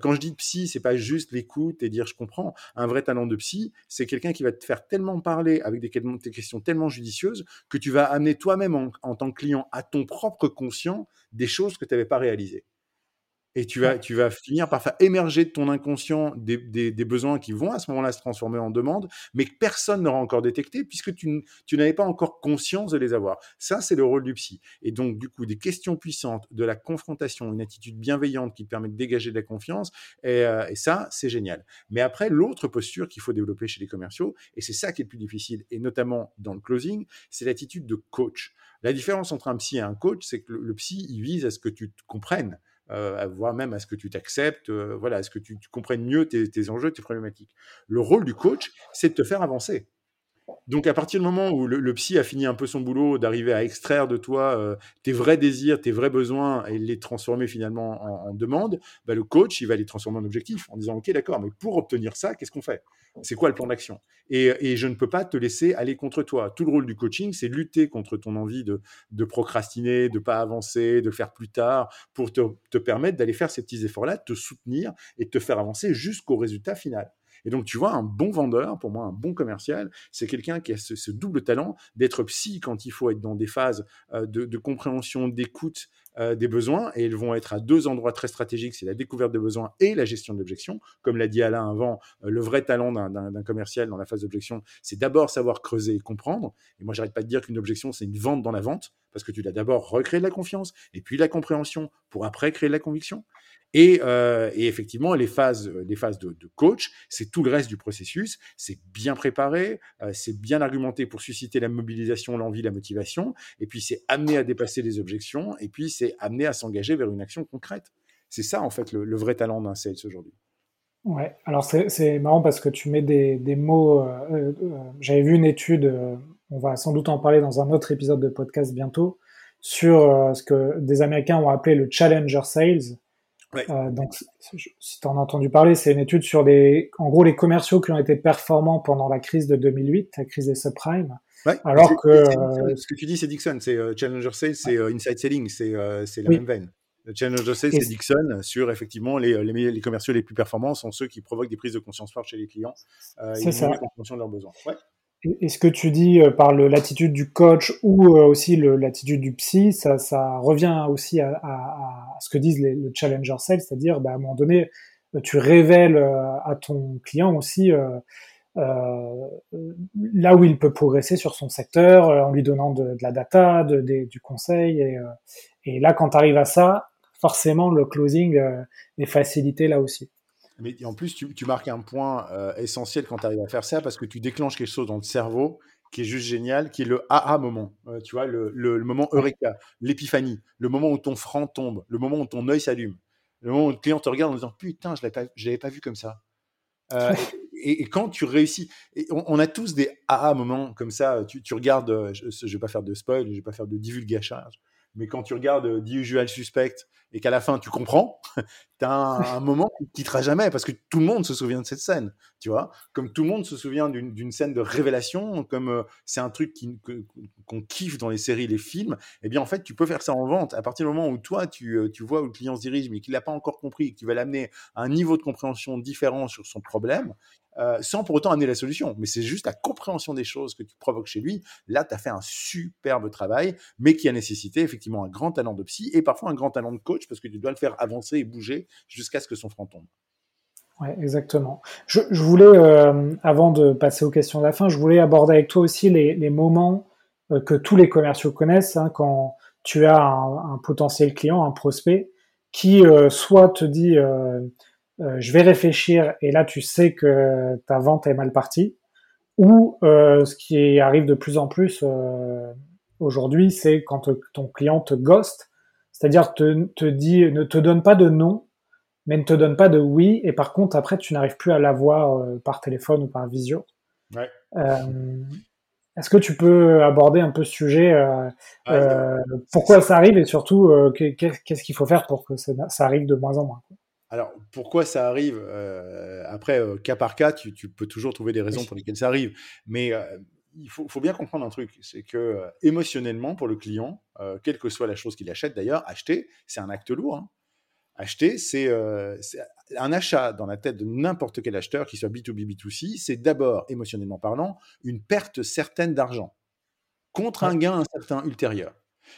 Quand je dis psy, c'est pas juste l'écoute et dire je comprends. Un vrai talent de psy, c'est quelqu'un qui va te faire tellement parler avec des, questions tellement judicieuses que tu vas amener toi-même en, en tant que client à ton propre conscient des choses que tu n'avais pas réalisées et tu vas, tu vas finir par faire émerger de ton inconscient des, des, besoins qui vont à ce moment-là se transformer en demande, mais que personne n'aura encore détecté puisque tu, tu n'avais pas encore conscience de les avoir. Ça, c'est le rôle du psy. Et donc, du coup, des questions puissantes, de la confrontation, une attitude bienveillante qui permet de dégager de la confiance, et, euh, et ça, c'est génial. Mais après, l'autre posture qu'il faut développer chez les commerciaux, et c'est ça qui est le plus difficile, et notamment dans le closing, c'est l'attitude de coach. La différence entre un psy et un coach, c'est que le, le psy, il vise à ce que tu te comprennes euh, voire même à ce que tu t'acceptes, euh, voilà, à ce que tu, comprennes mieux tes, tes, enjeux, tes problématiques. Le rôle du coach, c'est de te faire avancer. Donc à partir du moment où le, psy a fini un peu son boulot, d'arriver à extraire de toi euh, tes vrais désirs, tes vrais besoins et les transformer finalement en, en demande, bah, le coach il va les transformer en objectifs en disant ok d'accord, mais pour obtenir ça, qu'est-ce qu'on fait? C'est quoi le plan d'action? Et, je ne peux pas te laisser aller contre toi. Tout le rôle du coaching, c'est lutter contre ton envie de, procrastiner, de pas avancer, de faire plus tard, pour te, te permettre d'aller faire ces petits efforts-là, te soutenir et te faire avancer jusqu'au résultat final. Et donc, tu vois, un bon vendeur, pour moi, un bon commercial, c'est quelqu'un qui a ce, double talent d'être psy quand il faut être dans des phases euh, de, compréhension, d'écoute euh, des besoins. Et ils vont être à deux endroits très stratégiques, c'est la découverte de besoins et la gestion d'objections. Comme l'a dit Alain avant, euh, le vrai talent d'un commercial dans la phase d'objection, c'est d'abord savoir creuser et comprendre. Et moi, j'arrête pas de dire qu'une objection, c'est une vente dans la vente, parce que tu dois d'abord recréer de la confiance, et puis la compréhension pour après créer de la conviction. Et, euh, et, effectivement, les phases, les phases de, de coach, c'est tout le reste du processus. C'est bien préparé, c'est bien argumenté pour susciter la mobilisation, l'envie, la motivation. Et puis, c'est amené à dépasser les objections. Et puis, c'est amené à s'engager vers une action concrète. C'est ça, en fait, le, le vrai talent d'un sales aujourd'hui. Ouais, alors c'est marrant parce que tu mets des, des mots. Euh, euh J'avais vu une étude, euh, on va sans doute en parler dans un autre épisode de podcast bientôt, sur euh, ce que des Américains ont appelé le Challenger Sales. Euh, donc, si tu en as entendu parler, c'est une étude sur les, en gros, les commerciaux qui ont été performants pendant la crise de 2008, la crise des subprimes. Ouais, alors que euh, ce que tu dis, c'est Dixon, c'est euh, Challenger Sales, c'est Inside Selling, c'est la même veine. Le Challenger Sales, c'est Dixon sur effectivement les, les, les, commerciaux les plus performants sont ceux qui provoquent des prises de conscience fortes chez les clients. c'est ça. En fonction de leurs besoins. Ouais. Et ce que tu dis euh, par l'attitude du coach ou euh, aussi l'attitude du psy, ça, ça revient aussi à, à, à, ce que disent les, le challenger sales, c'est-à-dire bah, à un moment donné, euh, tu révèles à ton client aussi euh, euh, là où il peut progresser sur son secteur, en lui donnant de, de la data, de, de, du conseil. Et, et là, quand tu arrives à ça, forcément, le closing est facilité là aussi. Mais en plus, tu, tu marques un point euh, essentiel quand tu arrives à faire ça parce que tu déclenches quelque chose dans le cerveau qui est juste génial, qui est le aha moment. Euh, tu vois, le, le, le moment eureka, l'épiphanie, le moment où ton franc tombe, le moment où ton œil s'allume, le moment où le client te regarde en disant Putain, je ne l'avais pas vu comme ça. Euh, (laughs) et, quand tu réussis, on, a tous des aha moments comme ça. Tu, regardes, euh, je ne vais pas faire de spoil, je vais pas faire de divulgation, mais quand tu regardes The Usual Suspect et qu'à la fin tu comprends, (laughs) tu as un, moment qui ne quittera jamais parce que tout le monde se souvient de cette scène, tu vois? Comme tout le monde se souvient d'une scène de révélation, comme euh, c'est un truc qu'on qu kiffe dans les séries, les films, eh bien en fait tu peux faire ça en vente. À partir du moment où toi tu, euh, tu vois où le client se dirige mais qu'il n'a pas encore compris et que tu vas l'amener à un niveau de compréhension différent sur son problème, euh, sans pour autant amener la solution. Mais c'est juste la compréhension des choses que tu provoques chez lui. Là, tu as fait un superbe travail, mais qui a nécessité effectivement un grand talent de psy et parfois un grand talent de coach parce que tu dois le faire avancer et bouger jusqu'à ce que son front tombe. Ouais, exactement. Je, voulais, euh, avant de passer aux questions de la fin, je voulais aborder avec toi aussi les, moments euh, que tous les commerciaux connaissent hein, quand tu as un, un, potentiel client, un prospect, qui soit te dit euh, je vais réfléchir et là tu sais que ta vente est mal partie. Ou euh, ce qui arrive de plus en plus euh, aujourd'hui, c'est quand te, ton client te ghost, c'est-à-dire te, te dit, ne te donne pas de non, mais ne te donne pas de oui, et par contre après tu n'arrives plus à l'avoir euh, par téléphone ou par visio. Ouais. Euh, Est-ce que tu peux aborder un peu ce sujet euh, ouais, Pourquoi ça arrive et surtout qu'est-ce qu'il faut faire pour que ça, ça arrive de moins en moins alors, pourquoi ça arrive euh, Après, euh, cas par cas, tu, tu, peux toujours trouver des raisons pour lesquelles ça arrive. Mais euh, il faut, faut, bien comprendre un truc, c'est que émotionnellement, pour le client, quelle que soit la chose qu'il achète d'ailleurs, acheter, c'est un acte lourd. Hein. Acheter, c'est un achat dans la tête de n'importe quel acheteur, qu'il soit B2B, B2C, c'est d'abord, émotionnellement parlant, une perte certaine d'argent contre un gain incertain ultérieur.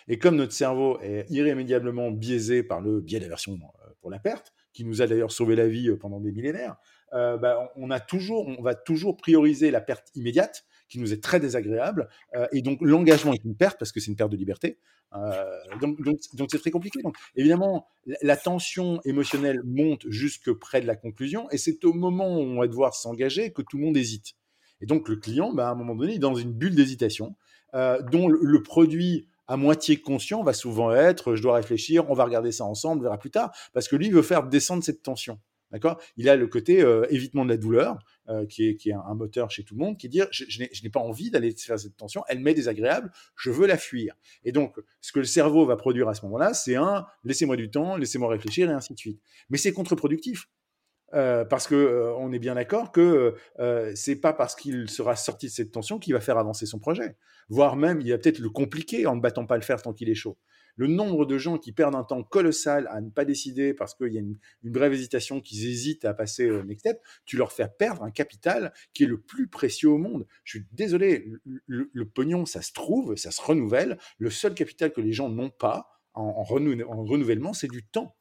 Et comme notre cerveau est irrémédiablement biaisé par le biais d'aversion pour la perte, qui nous a d'ailleurs sauvé la vie pendant des millénaires, bah, on, a toujours, on va toujours prioriser la perte immédiate qui nous est très désagréable. Euh, et donc, l'engagement est une perte parce que c'est une perte de liberté. Euh, donc, c'est très compliqué. Évidemment, la, tension émotionnelle monte jusque près de la conclusion. Et c'est au moment où on va devoir s'engager que tout le monde hésite. Et donc, le client, bah, à un moment donné, est dans une bulle d'hésitation euh, dont le, produit à moitié conscient va souvent être je dois réfléchir, on va regarder ça ensemble, on verra plus tard, parce que lui veut faire descendre cette tension. D'accord? Il a le côté euh, évitement de la douleur, euh, qui est, qui est un, moteur chez tout le monde, qui dire je, je n'ai pas envie d'aller faire cette tension, elle m'est désagréable, je veux la fuir. Et donc, ce que le cerveau va produire à ce moment-là, c'est un laissez-moi du temps, laissez-moi réfléchir, et ainsi de suite. Mais c'est contre-productif. Euh, parce que euh, on est bien d'accord que euh, c'est pas parce qu'il sera sorti de cette tension qu'il va faire avancer son projet. Voire même, il va peut-être le compliquer en ne battant pas le fer tant qu'il est chaud le nombre de gens qui perdent un temps colossal à ne pas décider parce qu'il y a une, brève hésitation, qu'ils hésitent à passer au next step, tu leur fais perdre un capital qui est le plus précieux au monde. Je suis désolé, le, pognon, ça se trouve, ça se renouvelle. Le seul capital que les gens n'ont pas en renouvellement, c'est du temps.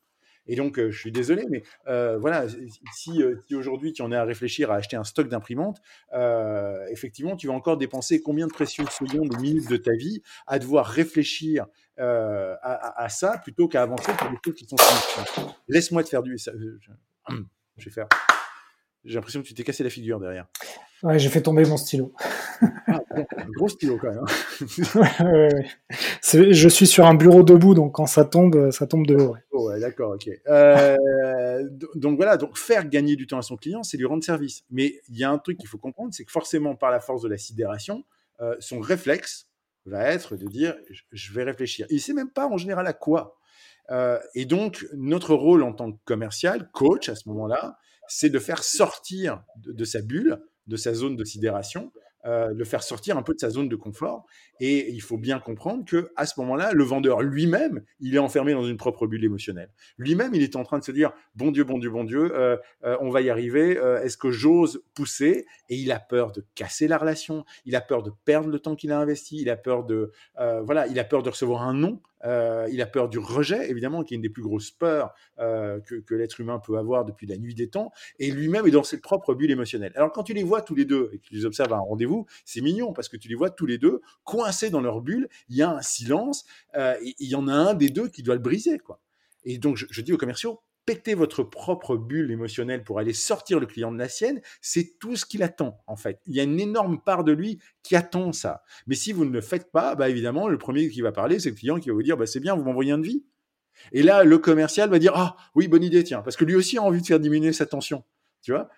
Et donc, je suis désolé, mais voilà, si, aujourd'hui tu en es à réfléchir à acheter un stock d'imprimantes, effectivement, tu vas encore dépenser combien de précieuses secondes ou minutes de ta vie à devoir réfléchir à, ça plutôt qu'à avancer pour des choses qui sont Laisse-moi te faire du. (clears throat) je vais faire. J'ai l'impression que tu t'es cassé la figure derrière. Ouais, j'ai fait tomber mon stylo. Ah, un gros stylo quand même. Hein. (laughs) ouais, ouais, je suis sur un bureau debout, donc quand ça tombe, ça tombe de haut. Oh, ouais d'accord, ok. Euh, (laughs) donc voilà, donc faire gagner du temps à son client, c'est lui rendre service. Mais il y a un truc qu'il faut comprendre, c'est que forcément, par la force de la sidération, euh, son réflexe va être de dire je vais réfléchir. Il ne sait même pas en général à quoi. Euh, et donc, notre rôle en tant que commercial, coach à ce moment-là, c'est de faire sortir de, sa bulle, de sa zone de sidération, euh, de faire sortir un peu de sa zone de confort. Et il faut bien comprendre que à ce moment-là, le vendeur lui-même, il est enfermé dans une propre bulle émotionnelle. Lui-même, il est en train de se dire bon Dieu, bon Dieu, bon Dieu, euh, euh, on va y arriver. Est-ce que j'ose pousser? Et il a peur de casser la relation. Il a peur de perdre le temps qu'il a investi. Il a peur de voilà, il a peur de recevoir un non. Euh, il a peur du rejet, évidemment, qui est une des plus grosses peurs euh, que, l'être humain peut avoir depuis la nuit des temps. Et lui-même est dans ses propres bulles émotionnelles. Alors, quand tu les vois tous les deux et que tu les observes à un rendez-vous, c'est mignon parce que tu les vois tous les deux coincés dans leur bulle. Il y a un silence. Euh, il y en a un des deux qui doit le briser, quoi. Et donc, je dis aux commerciaux, péter votre propre bulle émotionnelle pour aller sortir le client de la sienne, c'est tout ce qu'il attend en fait. Il y a une énorme part de lui qui attend ça. Mais si vous ne le faites pas, bah évidemment, le premier qui va parler, c'est le client qui va vous dire bah, c'est bien, vous m'envoyez un devis. Et là, le commercial va dire ah oui, bonne idée, tiens, parce que lui aussi a envie de faire diminuer sa tension.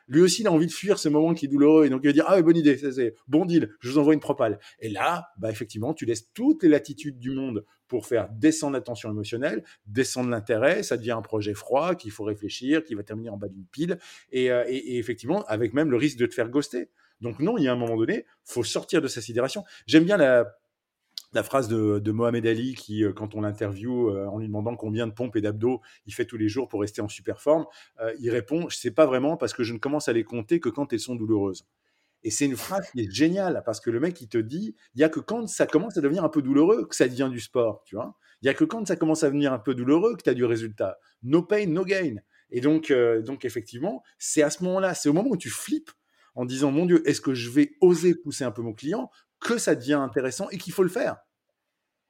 Lui aussi, il a envie de fuir ce moment qui est douloureux. Et donc, il va dire Ah, bonne idée, c'est bon deal, je vous envoie une propale. Et là, bah, effectivement, tu laisses toutes les latitudes du monde pour faire descendre la tension émotionnelle, descendre l'intérêt. Ça devient un projet froid qu'il faut réfléchir, qui va terminer en bas d'une pile. Et, euh, effectivement, avec même le risque de te faire ghoster. Donc, non, il y a un moment donné, faut sortir de sa sidération. J'aime bien la, la phrase de, Mohamed Ali qui, euh, quand on l'interview euh, en lui demandant combien de pompes et d'abdos il fait tous les jours pour rester en super forme, euh, il répond Je ne sais pas vraiment parce que je ne commence à les compter que quand elles sont douloureuses. Et c'est une phrase qui est géniale parce que le mec, il te dit il n'y a que quand ça commence à devenir un peu douloureux que ça devient du sport. tu vois Il n'y a que quand ça commence à devenir un peu douloureux que tu as du résultat. No pain, no gain. Et donc, donc effectivement, c'est à ce moment-là, c'est au moment où tu flippes en disant Mon Dieu, est-ce que je vais oser pousser un peu mon client que ça devient intéressant et qu'il faut le faire.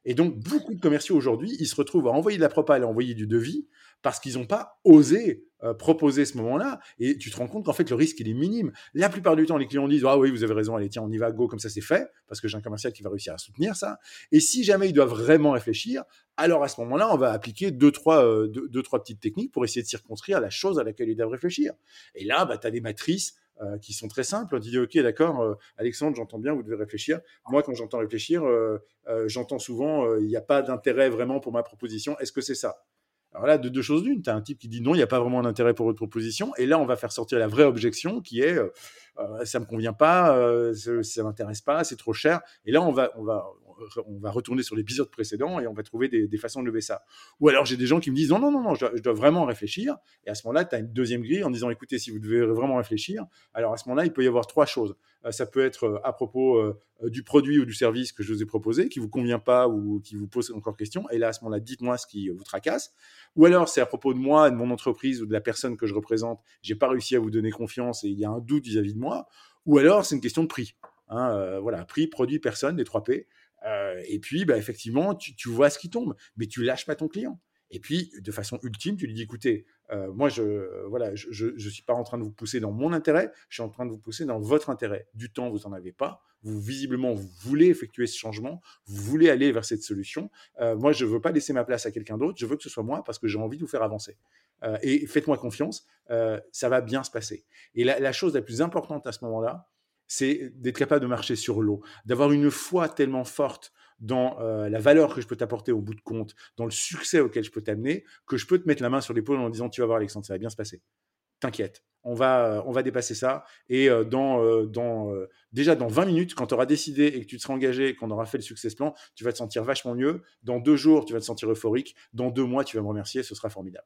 Et donc, beaucoup de commerciaux aujourd'hui, ils se retrouvent à envoyer de la propale, à envoyer du devis, parce qu'ils n'ont pas osé euh, proposer ce moment-là. Et tu te rends compte qu'en fait, le risque, il est minime. La plupart du temps, les clients disent Ah oui, vous avez raison, allez, tiens, on y va, go, comme ça, c'est fait, parce que j'ai un commercial qui va réussir à soutenir ça. Et si jamais ils doivent vraiment réfléchir, alors à ce moment-là, on va appliquer deux trois, euh, deux, trois petites techniques pour essayer de circonscrire la chose à laquelle ils doivent réfléchir. Et là, bah, tu as des matrices euh, qui sont très simples. Dit ok, d'accord, euh, Alexandre, j'entends bien, vous devez réfléchir. Moi, quand j'entends réfléchir, euh, j'entends souvent il n'y a pas d'intérêt vraiment pour ma proposition. Est-ce que c'est ça? Alors là, de deux choses d'une, tu as un type qui dit non, il n'y a pas vraiment d'intérêt pour votre proposition, et là, on va faire sortir la vraie objection qui est ça me convient pas, ça m'intéresse pas, c'est trop cher, et là, on va, on va, on va retourner sur l'épisode précédent et on va trouver des, façons de lever ça. Ou alors j'ai des gens qui me disent non, non, non, non, je dois, vraiment réfléchir. Et à ce moment-là, tu as une deuxième grille en disant écoutez, si vous devez vraiment réfléchir, alors à ce moment-là, il peut y avoir trois choses. Euh, ça peut être euh, à propos euh, du produit ou du service que je vous ai proposé, qui vous convient pas ou qui vous pose encore question. Et là, à ce moment-là, dites-moi ce qui vous tracasse. Ou alors, c'est à propos de moi, de mon entreprise ou de la personne que je représente. J'ai pas réussi à vous donner confiance et il y a un doute vis-à-vis de moi. Ou alors, c'est une question de prix. Hein, voilà, prix, produit, personne, les trois P. et puis, bah, effectivement, tu, vois ce qui tombe, mais tu lâches pas ton client. Et puis, de façon ultime, tu lui dis, écoutez, euh, moi, je ne voilà, je, je, suis pas en train de vous pousser dans mon intérêt, je suis en train de vous pousser dans votre intérêt. Du temps, vous n'en avez pas. Vous, visiblement, vous voulez effectuer ce changement, vous voulez aller vers cette solution. Euh, moi, je ne veux pas laisser ma place à quelqu'un d'autre, je veux que ce soit moi parce que j'ai envie de vous faire avancer. Euh, et faites-moi confiance, ça va bien se passer. Et la chose la plus importante à ce moment-là, c'est d'être capable de marcher sur l'eau, d'avoir une foi tellement forte dans euh, la valeur que je peux t'apporter au bout de compte, dans le succès auquel je peux t'amener, que je peux te mettre la main sur l'épaule en disant tu vas voir Alexandre, ça va bien se passer. T'inquiète, on va, euh, on va dépasser ça. Et euh, dans, dans, déjà dans 20 minutes, quand tu auras décidé et que tu te seras engagé, qu'on aura fait le success plan, tu vas te sentir vachement mieux. Dans deux jours, tu vas te sentir euphorique. Dans deux mois, tu vas me remercier, ce sera formidable.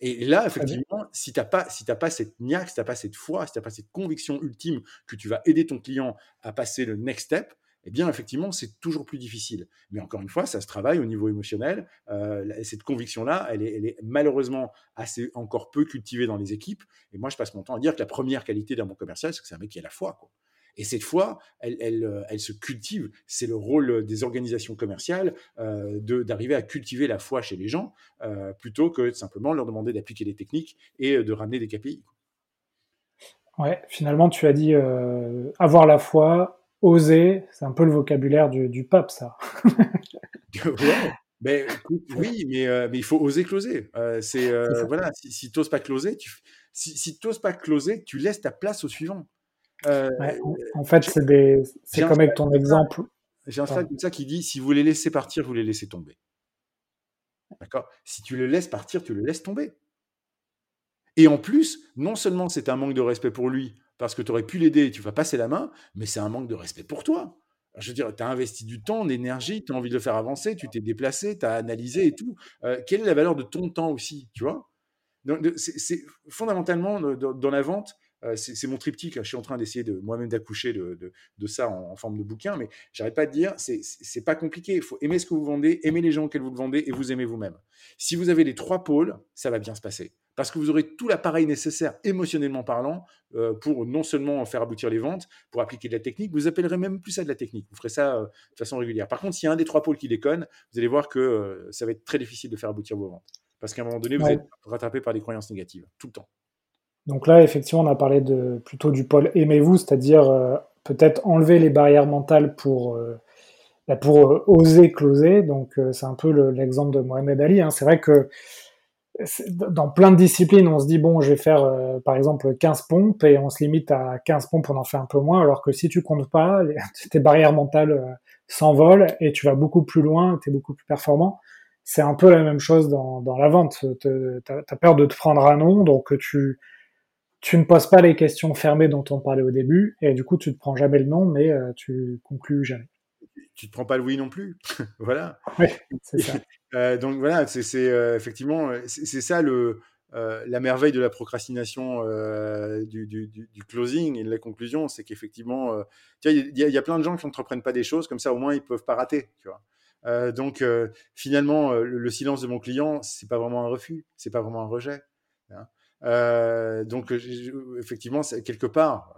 Et là, effectivement, si tu n'as pas, si pas cette niaque, si tu n'as pas cette foi, si tu n'as pas cette conviction ultime que tu vas aider ton client à passer le next step, eh bien, effectivement, c'est toujours plus difficile. Mais encore une fois, ça se travaille au niveau émotionnel. Euh, cette conviction-là, elle est, malheureusement assez encore peu cultivée dans les équipes. Et moi, je passe mon temps à dire que la première qualité d'un bon commercial, c'est que c'est un mec qui a la foi. Et cette foi, elle, euh, elle, se cultive. C'est le rôle des organisations commerciales euh, d'arriver à cultiver la foi chez les gens, plutôt que de simplement leur demander d'appliquer des techniques et de ramener des KPI. Ouais, finalement, tu as dit avoir la foi, oser, c'est un peu le vocabulaire du, pape, ça. (laughs) mais, (laughs) oui, mais, euh, mais, il faut oser closer. Euh, c'est euh, voilà, si, si tu n'oses pas closer, tu, si, si tu n'oses pas closer, tu laisses ta place au suivant. En fait, c'est comme avec ton exemple. J'ai un slide comme ça qui dit si vous les laissez partir, vous les laissez tomber. D'accord? Si tu le laisses partir, tu le laisses tomber. Et en plus, non seulement c'est un manque de respect pour lui, parce que tu aurais pu l'aider, tu vas passer la main, mais c'est un manque de respect pour toi. Je veux dire, tu as investi du temps, de l'énergie, tu as envie de le faire avancer, tu t'es déplacé, tu as analysé et tout. Euh, quelle est la valeur de ton temps aussi, tu vois? C'est fondamentalement dans la vente, euh, c'est mon triptyque. Hein. Je suis en train d'essayer de moi-même d'accoucher de, ça en, forme de bouquin, mais j'arrête pas de dire, c'est pas compliqué. Il faut aimer ce que vous vendez, aimer les gens auxquels vous le vendez et vous aimer vous-même. Si vous avez les trois pôles, ça va bien se passer parce que vous aurez tout l'appareil nécessaire, émotionnellement parlant, euh, pour non seulement faire aboutir les ventes, pour appliquer de la technique, vous appellerez même plus ça de la technique. Vous ferez ça euh, de façon régulière. Par contre, s'il y a un des trois pôles qui déconne, vous allez voir que euh, ça va être très difficile de faire aboutir vos ventes. Parce qu'à un moment donné, vous êtes rattrapé par des croyances négatives, tout le temps. Donc là, effectivement, on a parlé de, plutôt du pôle aimez-vous, c'est-à-dire peut-être enlever les barrières mentales pour, bah, pour oser closer. Donc c'est un peu l'exemple de Mohamed Ali. Hein. C'est vrai que dans plein de disciplines, on se dit bon, je vais faire euh, par exemple 15 pompes et on se limite à 15 pompes, on en fait un peu moins, alors que si tu comptes pas, (laughs) tes barrières mentales euh, s'envolent et tu vas beaucoup plus loin, tu es beaucoup plus performant. C'est un peu la même chose dans, dans la vente. Tu as, peur de te prendre un nom, donc tu, tu ne poses pas les questions fermées dont on parlait au début, et du coup tu te prends jamais le nom, mais euh, tu conclus jamais tu te prends pas le oui non plus. (laughs) voilà. Oui, c'est ça. (laughs) Euh, donc voilà, c'est euh, effectivement, euh, c'est ça le, la merveille de la procrastination du, du, du, closing et de la conclusion, c'est qu'effectivement, il y, y, a plein de gens qui n'entreprennent pas des choses, comme ça au moins ils peuvent pas rater. Tu vois. donc finalement, le, silence de mon client, c'est pas vraiment un refus, c'est pas vraiment un rejet. Hein. Euh, donc effectivement, quelque part,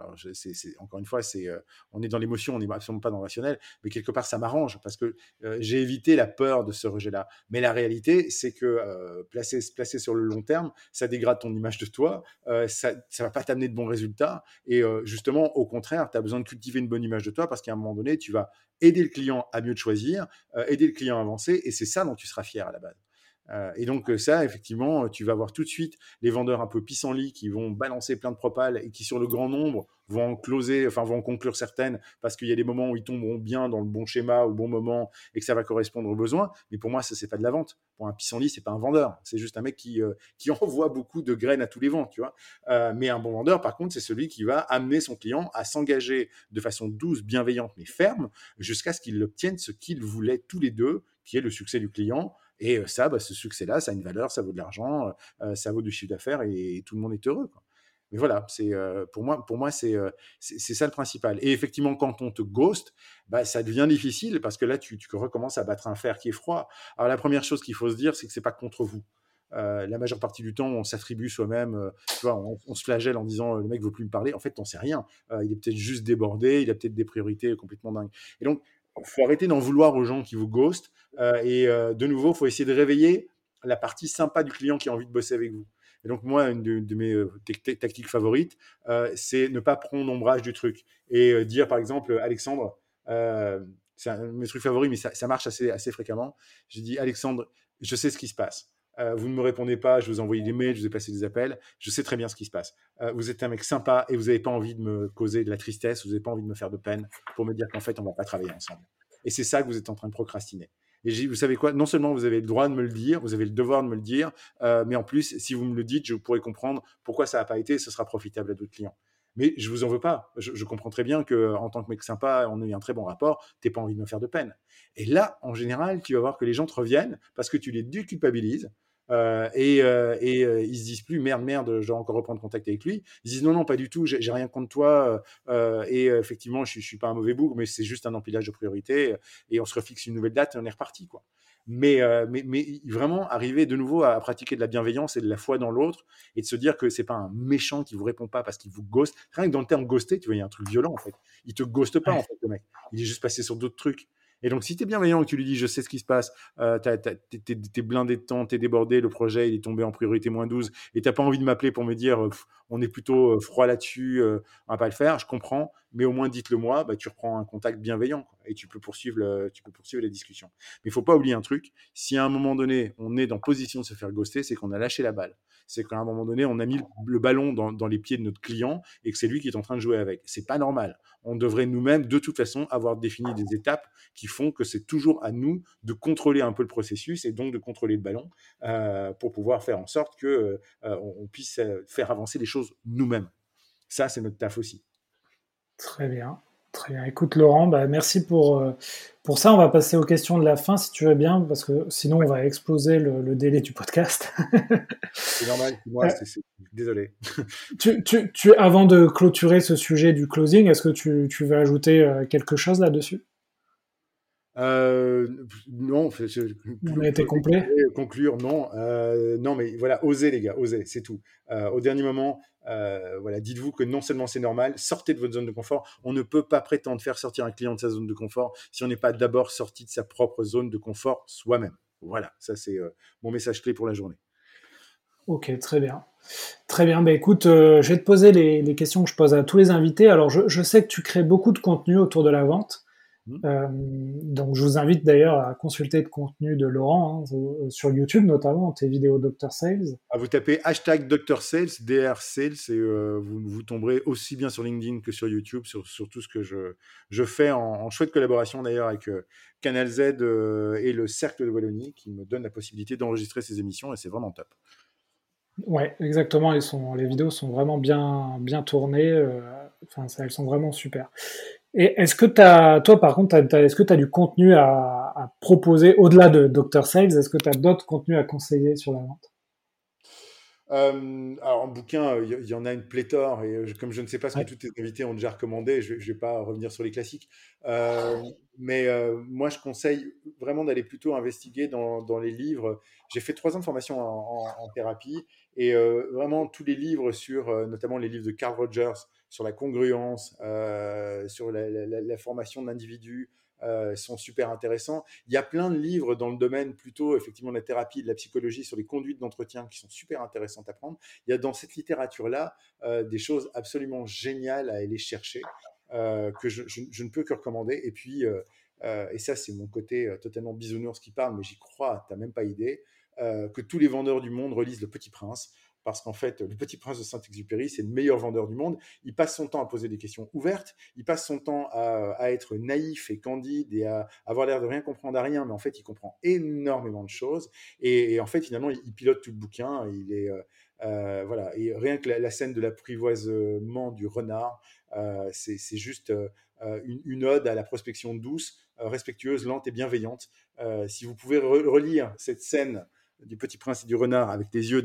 encore une fois, euh, on est dans l'émotion, on n'est absolument pas dans le rationnel, mais quelque part ça m'arrange parce que euh, j'ai évité la peur de ce rejet-là. Mais la réalité, c'est que placer, placer sur le long terme, ça dégrade ton image de toi, ça, ça va pas t'amener de bons résultats. Et justement, au contraire, tu as besoin de cultiver une bonne image de toi parce qu'à un moment donné, tu vas aider le client à mieux te choisir, aider le client à avancer, et c'est ça dont tu seras fier à la base. Euh, et donc ça, effectivement, tu vas voir tout de suite les vendeurs un peu pissenlits qui vont balancer plein de propales et qui, sur le grand nombre, vont en closer, enfin vont conclure certaines parce qu'il y a des moments où ils tomberont bien dans le bon schéma au bon moment et que ça va correspondre aux besoins. Mais pour moi, ça c'est pas de la vente. Pour un pissenlit, c'est pas un vendeur. C'est juste un mec qui, euh, qui (laughs) envoie beaucoup de graines à tous les vents, tu vois. Euh, mais un bon vendeur, par contre, c'est celui qui va amener son client à s'engager de façon douce, bienveillante mais ferme jusqu'à ce qu'il obtienne ce qu'ils voulaient tous les deux, qui est le succès du client et ça, bah, ce succès-là, ça a une valeur, ça vaut de l'argent, ça vaut du chiffre d'affaires et, tout le monde est heureux. Mais voilà, c'est pour moi, pour moi c'est c'est ça le principal. Et effectivement, quand on te ghost, bah, ça devient difficile parce que là, tu, tu recommences à battre un fer qui est froid. Alors la première chose qu'il faut se dire, c'est que c'est pas contre vous. la majeure partie du temps, on s'attribue soi-même, on, se flagelle en disant le mec veut plus me parler. En fait, t'en sais rien. il est peut-être juste débordé, il a peut-être des priorités complètement dingues. Et donc, faut arrêter d'en vouloir aux gens qui vous ghostent. Euh, et euh, de nouveau, faut essayer de réveiller la partie sympa du client qui a envie de bosser avec vous. Et donc, moi, une de, mes euh, tactiques favorites, c'est ne pas prendre ombrage du truc et dire, par exemple, Alexandre, c'est un de mes trucs favoris, mais ça, marche assez, assez fréquemment. J'ai dit, Alexandre, je sais ce qui se passe. Vous ne me répondez pas, je vous ai envoyé des mails, je vous ai passé des appels, je sais très bien ce qui se passe. vous êtes un mec sympa et vous n'avez pas envie de me causer de la tristesse, vous n'avez pas envie de me faire de peine pour me dire qu'en fait, on ne va pas travailler ensemble. Et c'est ça que vous êtes en train de procrastiner. Et vous savez quoi? Non seulement vous avez le droit de me le dire, vous avez le devoir de me le dire, euh, mais en plus, si vous me le dites, je pourrais comprendre pourquoi ça n'a pas été, ce sera profitable à d'autres clients. Mais je vous en veux pas. Je, comprends très bien que en tant que mec sympa, on a eu un très bon rapport. T'es pas envie de me faire de peine. Et là, en général, tu vas voir que les gens te reviennent parce que tu les déculpabilises euh, et, euh, et euh, ils se disent plus merde, merde, je dois encore reprendre contact avec lui. Ils disent non, non, pas du tout, j'ai rien contre toi. et effectivement, je, je suis pas un mauvais bougre, mais c'est juste un empilage de priorités. Et on se refixe une nouvelle date et on est reparti, quoi. Mais, mais, mais, vraiment arriver de nouveau à, pratiquer de la bienveillance et de la foi dans l'autre et de se dire que c'est pas un méchant qui vous répond pas parce qu'il vous ghost. Rien que dans le terme ghoster, tu vois, il y a un truc violent en fait. Il te ghoste pas en fait, le mec. Il est juste passé sur d'autres trucs. Et donc, si tu es bienveillant et que tu lui dis, je sais ce qui se passe, euh, tu es, blindé de temps, tu es débordé, le projet il est tombé en priorité moins 12, et tu pas envie de m'appeler pour me dire, on est plutôt froid là-dessus, on va pas le faire, je comprends, mais au moins dites-le moi, bah, tu reprends un contact bienveillant et tu peux poursuivre, tu la discussion. Mais il faut pas oublier un truc, si à un moment donné, on est dans position de se faire ghoster, c'est qu'on a lâché la balle. C'est qu'à un moment donné, on a mis le ballon dans, les pieds de notre client et que c'est lui qui est en train de jouer avec. C'est pas normal. On devrait nous-mêmes, de toute façon, avoir défini des étapes qui font que c'est toujours à nous de contrôler un peu le processus et donc de contrôler le ballon pour pouvoir faire en sorte que on puisse faire avancer les choses nous-mêmes. Ça, c'est notre taf aussi. Très bien. Très bien. Écoute, Laurent, bah, merci pour, euh, pour ça. On va passer aux questions de la fin, si tu veux bien, parce que sinon, on va exploser le, délai du podcast. c'est normal. (laughs) Moi, c'est, désolé. (laughs) tu, tu, tu, avant de clôturer ce sujet du closing, est-ce que tu, tu veux ajouter euh, quelque chose là-dessus? Euh, non, on a été complet. Conclure, non, euh, non, mais voilà, osez les gars, osez, c'est tout. Euh, au dernier moment, voilà, dites-vous que non seulement c'est normal, sortez de votre zone de confort. On ne peut pas prétendre faire sortir un client de sa zone de confort si on n'est pas d'abord sorti de sa propre zone de confort soi-même. Voilà, ça c'est mon message clé pour la journée. Ok, très bien. Très bien, bah, écoute, je vais te poser les, questions que je pose à tous les invités. Alors, je, je, sais que tu crées beaucoup de contenu autour de la vente. Mmh. Euh, donc je vous invite d'ailleurs à consulter le contenu de Laurent hein, euh, sur YouTube notamment, tes vidéos Dr Sales. Ah, vous tapez hashtag Dr Sales, DR Sales, et euh, vous, vous tomberez aussi bien sur LinkedIn que sur YouTube sur, sur tout ce que je, je fais en, chouette collaboration d'ailleurs avec Canal Z et le Cercle de Wallonie qui me donne la possibilité d'enregistrer ces émissions et c'est vraiment top. Ouais, exactement. Ils sont, les vidéos sont vraiment bien, bien tournées. enfin, elles sont vraiment super. Et est-ce que tu as, toi par contre, est-ce que tu as du contenu à, proposer au-delà de Dr. Sales? Est-ce que tu as d'autres contenus à conseiller sur la vente? Euh, alors en bouquin, il y, en a une pléthore et euh, comme je ne sais pas ce que tous tes invités ont déjà recommandé, je ne vais pas revenir sur les classiques. Euh, mais moi, je conseille vraiment d'aller plutôt investiguer dans, dans les livres. J'ai fait trois ans de formation en, en thérapie et vraiment tous les livres sur, notamment les livres de Carl Rogers, sur la congruence, euh, sur la, formation de l'individu, euh, sont super intéressants. Il y a plein de livres dans le domaine plutôt effectivement de la thérapie, de la psychologie, sur les conduites d'entretien qui sont super intéressantes à prendre. Il y a dans cette littérature-là euh, des choses absolument géniales à aller chercher que je, ne peux que recommander. Et puis, et ça c'est mon côté totalement bisounours qui parle, mais j'y crois, tu n'as même pas idée, que tous les vendeurs du monde relisent Le Petit Prince parce qu'en fait, le petit prince de Saint-Exupéry, c'est le meilleur vendeur du monde. Il passe son temps à poser des questions ouvertes, il passe son temps à, être naïf et candide et à avoir l'air de rien comprendre à rien, mais en fait, il comprend énormément de choses. Et, en fait, finalement, il, pilote tout le bouquin. Il est, euh, euh, voilà. Et rien que la, scène de l'apprivoisement du renard, euh, c'est juste une, ode à la prospection douce, respectueuse, lente et bienveillante. si vous pouvez relire cette scène du Petit Prince et du Renard avec les yeux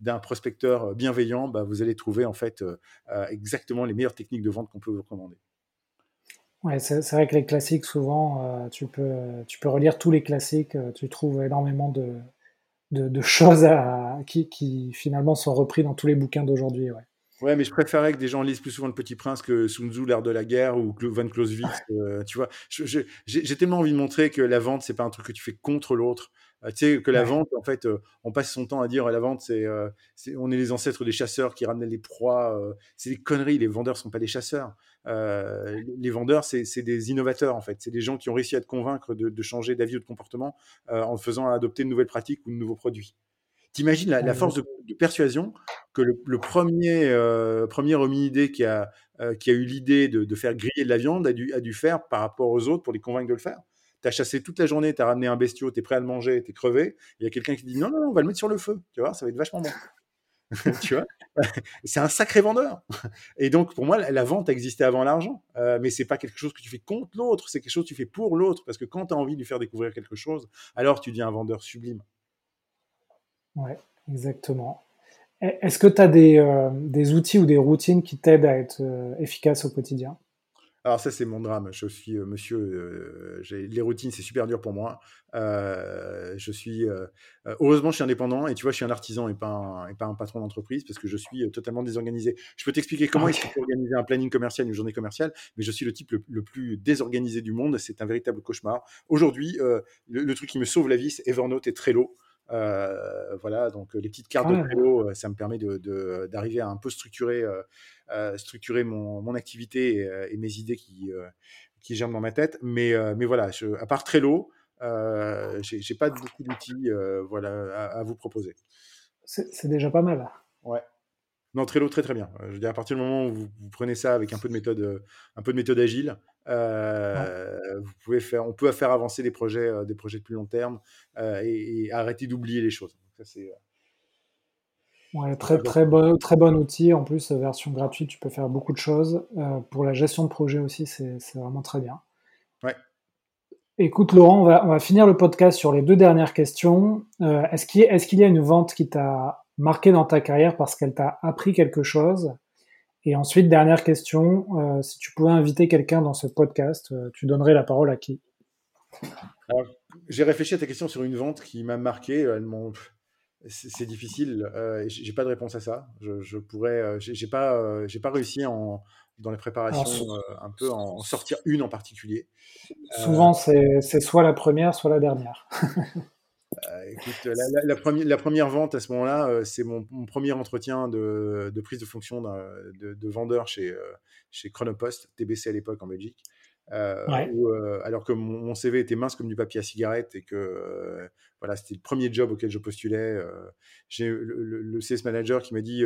d'un prospecteur euh, bienveillant, bah, vous allez trouver en fait euh, euh, exactement les meilleures techniques de vente qu'on peut vous recommander. Ouais, c'est vrai que les classiques, souvent, tu, peux, tu peux relire tous les classiques, tu trouves énormément de, de, choses à, qui, qui, finalement sont repris dans tous les bouquins d'aujourd'hui. Ouais. Ouais, mais je préférerais que des gens lisent plus souvent Le Petit Prince que Sun Tzu, l'art de la guerre ou Van Clausewitz. tu vois, j'ai tellement envie de montrer que la vente, c'est pas un truc que tu fais contre l'autre. Euh, tu sais, que la vente, en fait, euh, on passe son temps à dire la vente, c'est, euh, on est les ancêtres des chasseurs qui ramenaient les proies. c'est des conneries. Les vendeurs sont pas des chasseurs. les vendeurs, c'est, des innovateurs, en fait. C'est des gens qui ont réussi à te convaincre de, changer d'avis ou de comportement en faisant adopter de nouvelles pratiques ou de nouveaux produits. T'imagines la, la force de, persuasion que le, premier, premier hominidé qui a, qui a eu l'idée de, faire griller de la viande a dû, a dû faire par rapport aux autres pour les convaincre de le faire? Tu as chassé toute la journée, tu as ramené un bestiau, tu es prêt à le manger, tu es crevé. Il y a quelqu'un qui dit non, non, non, on va le mettre sur le feu. Tu vois, ça va être vachement bon. (laughs) tu vois? (laughs) C'est un sacré vendeur. Et donc, pour moi, la, vente existait avant l'argent. Euh, mais c'est pas quelque chose que tu fais contre l'autre, c'est quelque chose que tu fais pour l'autre. Parce que quand tu as envie de lui faire découvrir quelque chose, alors tu deviens un vendeur sublime. Ouais, exactement. Est-ce que tu as des, euh, des, outils ou des routines qui t'aident à être euh, efficace au quotidien? Alors ça, c'est mon drame. Je suis euh, monsieur, euh, les routines, c'est super dur pour moi. Euh, je suis, heureusement, je suis indépendant et tu vois, je suis un artisan et pas un, et pas un patron d'entreprise parce que je suis totalement désorganisé. Je peux t'expliquer comment il faut organiser un planning commercial, une journée commerciale, mais je suis le type le, plus désorganisé du monde. C'est un véritable cauchemar. Aujourd'hui, le, truc qui me sauve la vie, c'est Evernote et Trello. Voilà, donc les petites cartes de Trello, ça me permet d'arriver à un peu structurer euh, structurer mon, mon activité et, euh, mes idées qui, euh, qui germent dans ma tête. Mais, mais voilà, je, à part Trello, euh, j'ai pas beaucoup d'outils voilà, à, vous proposer. C'est déjà pas mal. Ouais. Non, Trello, très très bien. Je veux dire, à partir du moment où vous, prenez ça avec un peu de méthode, un peu de méthode agile, vous pouvez faire, on peut faire avancer des projets, des projets de plus long terme et, arrêter d'oublier les choses. ça, c'est très, très, bon, très bon outil. En plus, version gratuite, tu peux faire beaucoup de choses. Euh, pour la gestion de projet aussi, c'est vraiment très bien. Ouais. Écoute, Laurent, on va, on va, finir le podcast sur les deux dernières questions. Euh, Est-ce qu'il est qu'il y a une vente qui t'a marqué dans ta carrière parce qu'elle t'a appris quelque chose Et ensuite, dernière question, euh, si tu pouvais inviter quelqu'un dans ce podcast, euh, tu donnerais la parole à qui? J'ai réfléchi à ta question sur une vente qui m'a marqué. Elles m'ont c'est difficile. Euh, j'ai pas de réponse à ça. Je, je pourrais, euh, j'ai pas, euh, j'ai pas réussi en, dans les préparations euh, un peu en, sortir une en particulier. Souvent, c'est soit la première, soit la dernière. (laughs) écoute, la, la, première, la, première, vente à ce moment-là, c'est mon, premier entretien de, de, prise de fonction de, de, vendeur chez, chez Chronopost, TBC à l'époque en Belgique. Euh, euh, alors que mon, CV était mince comme du papier à cigarette et que euh, voilà, c'était le premier job auquel je postulais. J'ai le, le, CS manager qui m'a dit,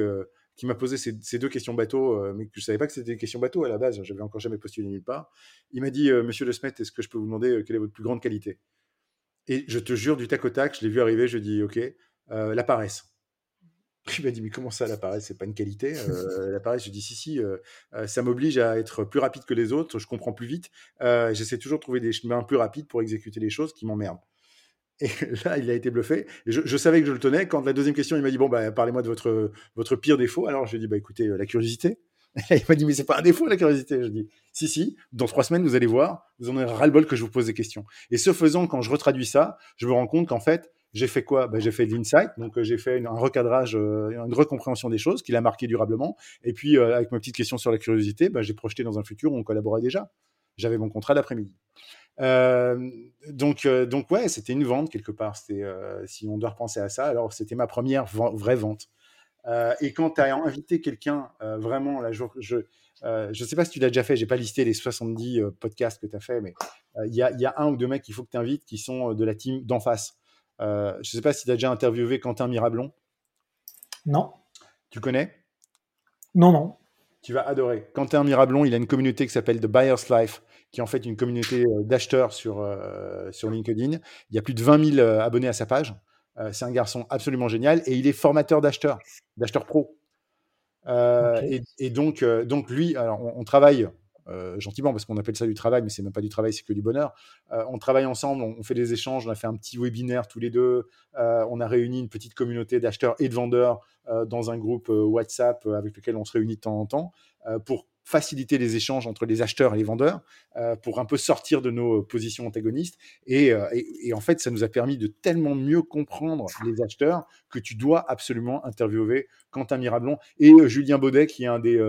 qui m'a posé ces, deux questions bateau, mais que je savais pas que c'était des questions bateau à la base. J'avais encore jamais postulé nulle part. Il m'a dit, Monsieur Le Smet, est-ce que je peux vous demander quelle est votre plus grande qualité? Et je te jure, du tac au tac, je l'ai vu arriver. Je dis, ok, la paresse. (laughs) Il m'a dit, mais comment ça, l'appareil C'est pas une qualité. Euh, l'appareil, je dis, si, si, euh, euh, ça m'oblige à être plus rapide que les autres, je comprends plus vite. J'essaie toujours de trouver des chemins plus rapides pour exécuter les choses qui m'emmerdent. Et (laughs) là, il a été bluffé. je, savais que je le tenais. Quand la deuxième question, il m'a dit, bon, bah, parlez-moi de votre, votre pire défaut. Alors, je lui ai dit, bah, écoutez, la curiosité. (laughs) il m'a dit, mais c'est pas un défaut, la curiosité. Je dis, si, si, dans trois semaines, vous allez voir, vous en aurez ras-le-bol que je vous pose des questions. Et ce faisant, quand je retraduis ça, je me rends compte qu'en fait, j'ai fait quoi? Ben, J'ai fait de l'insight, donc euh, j'ai fait un recadrage, euh, une recompréhension des choses qui l'a marqué durablement. Et puis, euh, avec ma petite question sur la curiosité, ben, j'ai projeté dans un futur où on collaborait déjà. J'avais mon contrat l'après-midi. donc, donc ouais, c'était une vente quelque part. Si on doit repenser à ça, alors c'était ma première vraie vente. Et quand tu as invité quelqu'un, vraiment, là, je ne sais pas si tu l'as déjà fait, j'ai pas listé les 70 podcasts que tu as fait, mais il y a, y, a, un ou deux mecs qu'il faut que tu invites qui sont de la team d'en face. Euh, je ne sais pas si tu as déjà interviewé Quentin Mirablon. Non. Tu connais? Non, non. Tu vas adorer. Quentin Mirablon, il a une communauté qui s'appelle The Buyer's Life, qui est en fait une communauté euh, d'acheteurs sur, euh, sur LinkedIn. Il y a plus de 20 000 euh, abonnés à sa page. C'est un garçon absolument génial et il est formateur d'acheteurs, d'acheteurs pro. et, donc, donc, lui, alors on travaille euh, gentiment, parce qu'on appelle ça du travail, mais c'est même pas du travail, c'est que du bonheur. Euh, on travaille ensemble, on, fait des échanges, on a fait un petit webinaire tous les deux, euh, on a réuni une petite communauté d'acheteurs et de vendeurs dans un groupe WhatsApp avec lequel on se réunit de temps en temps pour faciliter les échanges entre les acheteurs et les vendeurs euh, pour un peu sortir de nos positions antagonistes. Euh, et, en fait, ça nous a permis de tellement mieux comprendre les acheteurs que tu dois absolument interviewer Quentin Mirablon et euh, Julien Baudet, qui est un des,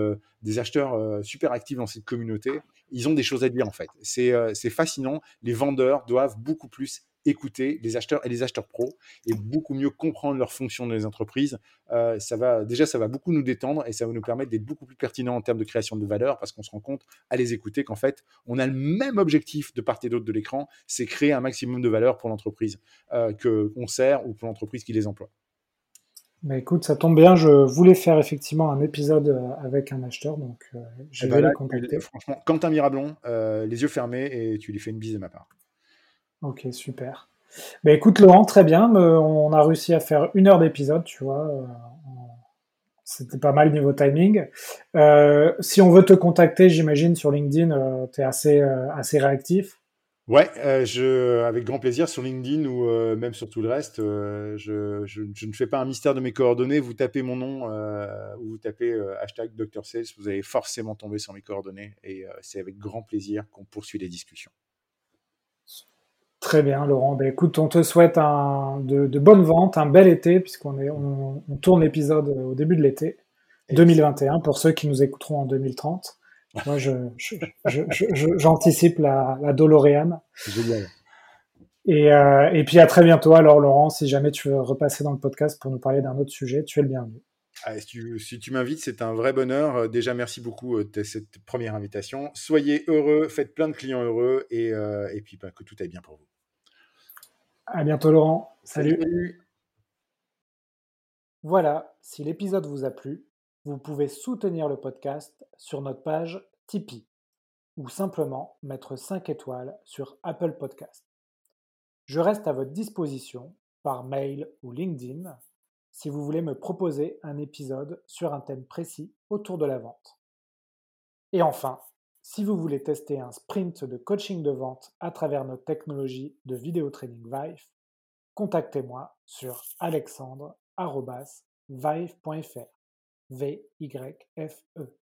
des acheteurs super actifs dans cette communauté. Ils ont des choses à dire en fait. C'est fascinant. Les vendeurs doivent beaucoup plus écouter les acheteurs et les acheteurs pros et beaucoup mieux comprendre leurs fonctions dans les entreprises. Euh, ça va, déjà, ça va beaucoup nous détendre et ça va nous permettre d'être beaucoup plus pertinents en termes de création de valeur parce qu'on se rend compte à les écouter qu'en fait, on a le même objectif de part et d'autre de l'écran, c'est créer un maximum de valeur pour l'entreprise euh, qu'on sert ou pour l'entreprise qui les emploie. Mais écoute, ça tombe bien, je voulais faire effectivement un épisode euh, avec un acheteur, donc euh, je eh vais ben le contacter. Franchement, Quentin Mirablon, les yeux fermés et tu lui fais une bise de ma part. Ok, super. Ben écoute Laurent, très bien. On a réussi à faire une heure d'épisode, tu vois. Euh, c'était pas mal niveau timing. Euh, si on veut te contacter, j'imagine sur LinkedIn, euh, tu es assez, assez réactif. Ouais, je, avec grand plaisir sur LinkedIn ou même sur tout le reste. Je, je, ne fais pas un mystère de mes coordonnées. Vous tapez mon nom ou vous tapez hashtag Dr. Sales, vous allez forcément tomber sur mes coordonnées et c'est avec grand plaisir qu'on poursuit les discussions. Très bien, Laurent. Ben, écoute, on te souhaite un, de, bonnes ventes, un bel été, puisqu'on est, on, tourne l'épisode au début de l'été 2021, pour ceux qui nous écouteront en 2030. Moi, j'anticipe je, la, la DeLorean. Génial. Et, euh, et puis à très bientôt, alors, Laurent, si jamais tu veux repasser dans le podcast pour nous parler d'un autre sujet, tu es le bienvenu. Ah, si tu, si tu m'invites, c'est un vrai bonheur. Euh, déjà, merci beaucoup euh, de cette première invitation. Soyez heureux, faites plein de clients heureux et, et puis bah, que tout aille bien pour vous. À bientôt Laurent. Salut. Voilà, si l'épisode vous a plu, vous pouvez soutenir le podcast sur notre page Tipeee ou simplement mettre 5 étoiles sur Apple Podcast. Je reste à votre disposition par mail ou LinkedIn si vous voulez me proposer un épisode sur un thème précis autour de la vente. Et enfin, si vous voulez tester un sprint de coaching de vente à travers notre technologie de vidéo training Vive, contactez-moi sur alexandre.vive.fr. V-Y-F-E.